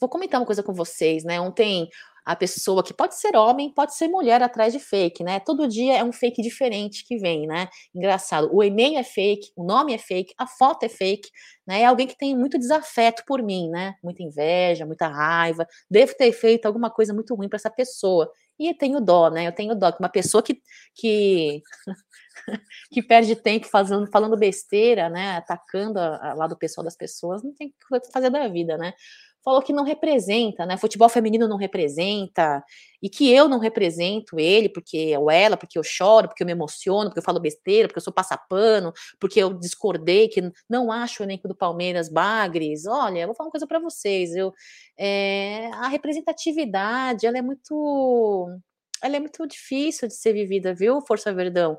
vou comentar uma coisa com vocês, né? Ontem a pessoa que pode ser homem, pode ser mulher atrás de fake, né? Todo dia é um fake diferente que vem, né? Engraçado. O e-mail é fake, o nome é fake, a foto é fake, né? É alguém que tem muito desafeto por mim, né? Muita inveja, muita raiva. Devo ter feito alguma coisa muito ruim para essa pessoa. E eu tenho dó, né? Eu tenho dó que uma pessoa que que *laughs* que perde tempo fazendo, falando besteira, né? Atacando a, a, lá do pessoal das pessoas, não tem o que fazer da vida, né? Falou que não representa, né? Futebol feminino não representa, e que eu não represento ele, porque ou ela, porque eu choro, porque eu me emociono, porque eu falo besteira, porque eu sou passapano, porque eu discordei, que não acho o elenco do Palmeiras bagres. Olha, eu vou falar uma coisa para vocês, eu é, a representatividade, ela é muito ela é muito difícil de ser vivida, viu, Força Verdão?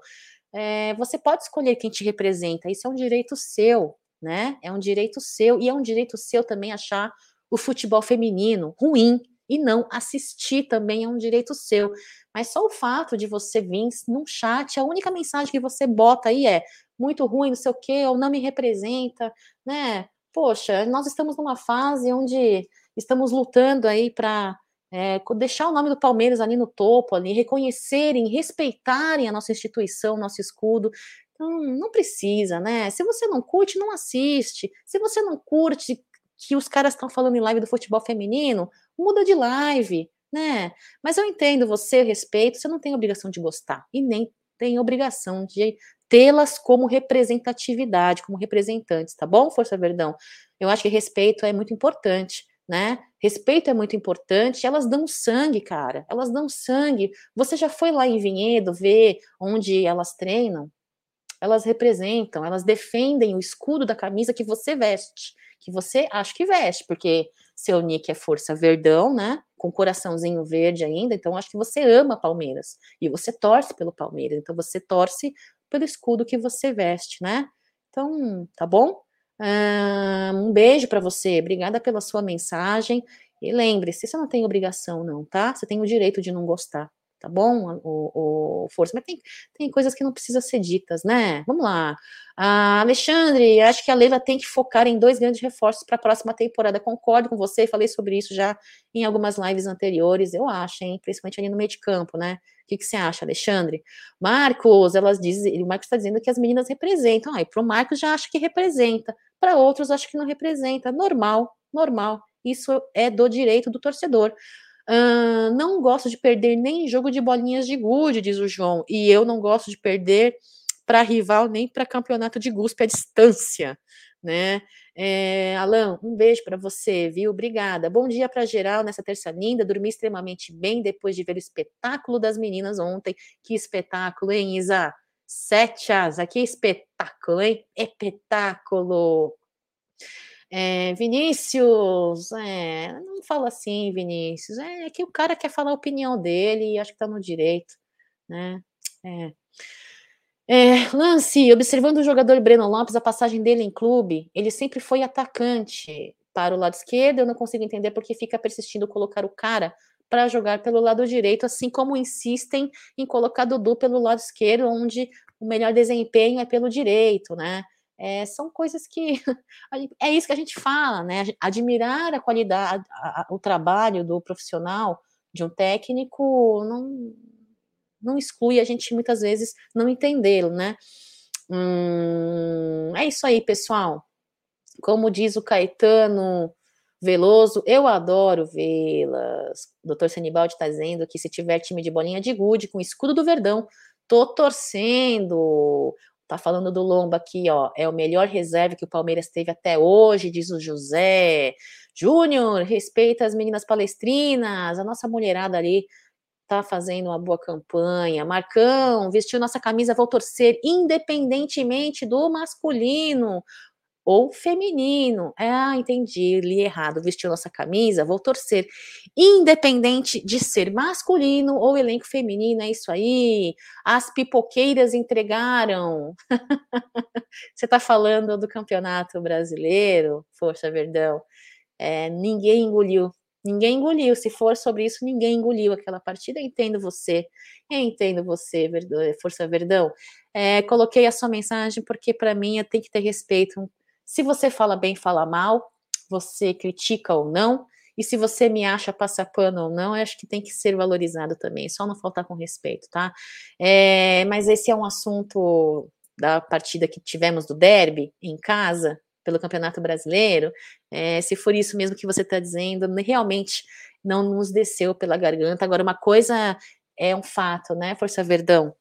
É, você pode escolher quem te representa, isso é um direito seu, né? É um direito seu, e é um direito seu também achar o futebol feminino ruim e não assistir também é um direito seu. Mas só o fato de você vir num chat, a única mensagem que você bota aí é muito ruim, não sei o quê, ou não me representa, né? Poxa, nós estamos numa fase onde estamos lutando aí para é, deixar o nome do Palmeiras ali no topo, ali, reconhecerem, respeitarem a nossa instituição, nosso escudo. Então, não precisa, né? Se você não curte, não assiste. Se você não curte, que os caras estão falando em live do futebol feminino, muda de live, né? Mas eu entendo você, respeito, você não tem obrigação de gostar e nem tem obrigação de tê-las como representatividade, como representantes, tá bom, Força Verdão? Eu acho que respeito é muito importante, né? Respeito é muito importante, elas dão sangue, cara, elas dão sangue. Você já foi lá em Vinhedo ver onde elas treinam? elas representam, elas defendem o escudo da camisa que você veste, que você acha que veste, porque seu nick é Força Verdão, né? Com coraçãozinho verde ainda, então acho que você ama Palmeiras e você torce pelo Palmeiras, então você torce pelo escudo que você veste, né? Então, tá bom? Ah, um beijo para você, obrigada pela sua mensagem. E lembre-se, você não tem obrigação, não, tá? Você tem o direito de não gostar, tá bom? O, o Força, mas tem, tem coisas que não precisam ser ditas, né? Vamos lá. Ah, Alexandre, acho que a Leila tem que focar em dois grandes reforços para a próxima temporada. Concordo com você, falei sobre isso já em algumas lives anteriores, eu acho, hein? Principalmente ali no meio de campo, né? O que, que você acha, Alexandre? Marcos, elas dizem, o Marcos está dizendo que as meninas representam. Ah, para o Marcos já acha que representa. Para outros, acho que não representa. Normal, normal. Isso é do direito do torcedor. Uh, não gosto de perder nem jogo de bolinhas de gude, diz o João. E eu não gosto de perder para rival nem para campeonato de guspe à distância, né? É, Alan, um beijo para você, viu? Obrigada. Bom dia para geral nessa terça linda. Dormi extremamente bem depois de ver o espetáculo das meninas ontem. Que espetáculo, hein, Isa? Sete asas, que espetáculo, hein? Espetáculo. É, Vinícius, é, não fala assim, Vinícius. É, que o cara quer falar a opinião dele e acho que tá no direito, né? É. É, lance, observando o jogador Breno Lopes, a passagem dele em clube, ele sempre foi atacante para o lado esquerdo. Eu não consigo entender porque fica persistindo colocar o cara para jogar pelo lado direito, assim como insistem em colocar Dudu pelo lado esquerdo, onde o melhor desempenho é pelo direito, né? É, são coisas que *laughs* é isso que a gente fala, né? Admirar a qualidade, a, a, o trabalho do profissional, de um técnico, não, não exclui a gente muitas vezes não entendê-lo, né? Hum, é isso aí, pessoal. Como diz o Caetano Veloso, eu adoro vê-las. O doutor Sanibaldi está dizendo que se tiver time de bolinha de gude com escudo do Verdão, tô torcendo. Tá falando do Lomba aqui, ó. É o melhor reserva que o Palmeiras teve até hoje, diz o José. Júnior, respeita as meninas palestrinas, a nossa mulherada ali tá fazendo uma boa campanha. Marcão, vestiu nossa camisa, vou torcer, independentemente do masculino ou feminino. Ah, entendi, li errado. Vestiu nossa camisa, vou torcer. Independente de ser masculino ou elenco feminino, é isso aí. As pipoqueiras entregaram. *laughs* Você está falando do Campeonato Brasileiro, Força Verdão. É, ninguém engoliu. Ninguém engoliu. Se for sobre isso, ninguém engoliu aquela partida. Eu entendo você. Eu entendo você, Força Verdão. É, coloquei a sua mensagem porque, para mim, tem que ter respeito se você fala bem, fala mal, você critica ou não, e se você me acha passar pano ou não, eu acho que tem que ser valorizado também, só não faltar com respeito, tá? É, mas esse é um assunto da partida que tivemos do derby em casa, pelo Campeonato Brasileiro. É, se for isso mesmo que você está dizendo, realmente não nos desceu pela garganta. Agora, uma coisa é um fato, né, Força Verdão?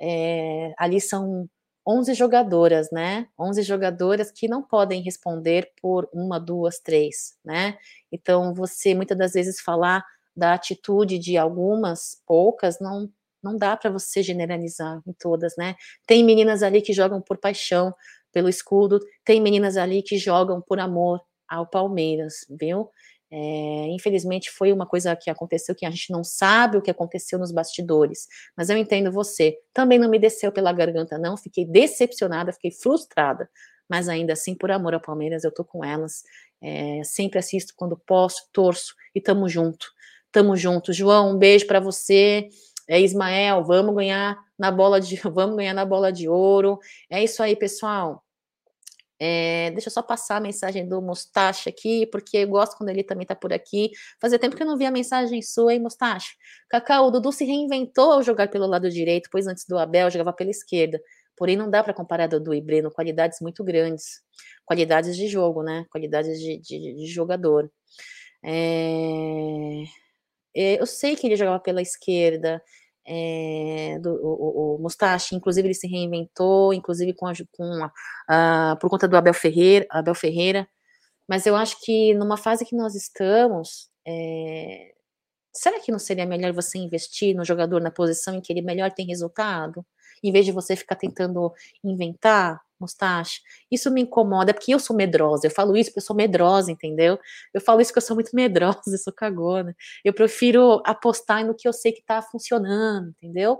É, ali são 11 jogadoras, né? 11 jogadoras que não podem responder por uma, duas, três, né? Então, você muitas das vezes falar da atitude de algumas, poucas, não não dá para você generalizar em todas, né? Tem meninas ali que jogam por paixão pelo escudo, tem meninas ali que jogam por amor ao Palmeiras, viu? É, infelizmente foi uma coisa que aconteceu que a gente não sabe o que aconteceu nos bastidores, mas eu entendo você. Também não me desceu pela garganta, não. Fiquei decepcionada, fiquei frustrada, mas ainda assim, por amor ao Palmeiras, eu tô com elas. É, sempre assisto quando posso, torço e tamo junto. Tamo junto. João, um beijo para você. É Ismael, vamos ganhar na bola de, *laughs* vamos ganhar na bola de ouro. É isso aí, pessoal. É, deixa eu só passar a mensagem do Mustache aqui, porque eu gosto quando ele também tá por aqui. Fazia tempo que eu não vi a mensagem sua, hein, Mustache? Cacau, o Dudu se reinventou ao jogar pelo lado direito, pois antes do Abel jogava pela esquerda. Porém, não dá para comparar Dudu e Breno, qualidades muito grandes. Qualidades de jogo, né? Qualidades de, de, de jogador. É... Eu sei que ele jogava pela esquerda, é, do, o, o, Mustache, inclusive ele se reinventou, inclusive com, a, com a, a, por conta do Abel Ferreira, Abel Ferreira, mas eu acho que numa fase que nós estamos, é, será que não seria melhor você investir no jogador na posição em que ele melhor tem resultado? em vez de você ficar tentando inventar, Mustache, isso me incomoda, porque eu sou medrosa, eu falo isso porque eu sou medrosa, entendeu? Eu falo isso porque eu sou muito *laughs* medrosa, eu sou cagona. Eu prefiro apostar no que eu sei que tá funcionando, entendeu?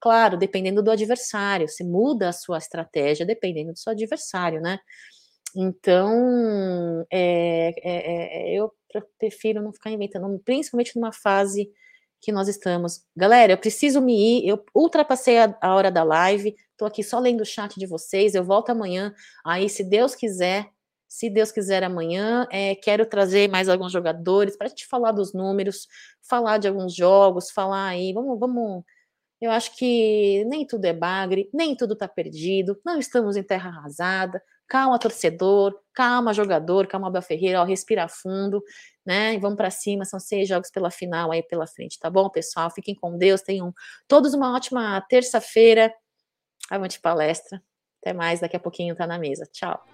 Claro, dependendo do adversário, você muda a sua estratégia dependendo do seu adversário, né? Então, é, é, é, eu prefiro não ficar inventando, principalmente numa fase que nós estamos. Galera, eu preciso me ir, eu ultrapassei a, a hora da live, tô aqui só lendo o chat de vocês, eu volto amanhã, aí se Deus quiser, se Deus quiser amanhã, é, quero trazer mais alguns jogadores para a gente falar dos números, falar de alguns jogos, falar aí, vamos, vamos, eu acho que nem tudo é bagre, nem tudo está perdido, não estamos em terra arrasada, calma torcedor, calma jogador, calma Abel Ferreira, ó, respira fundo, né? E vamos para cima, são seis jogos pela final aí pela frente, tá bom, pessoal? Fiquem com Deus, tenham todos uma ótima terça-feira. Avante palestra. Até mais, daqui a pouquinho tá na mesa. Tchau.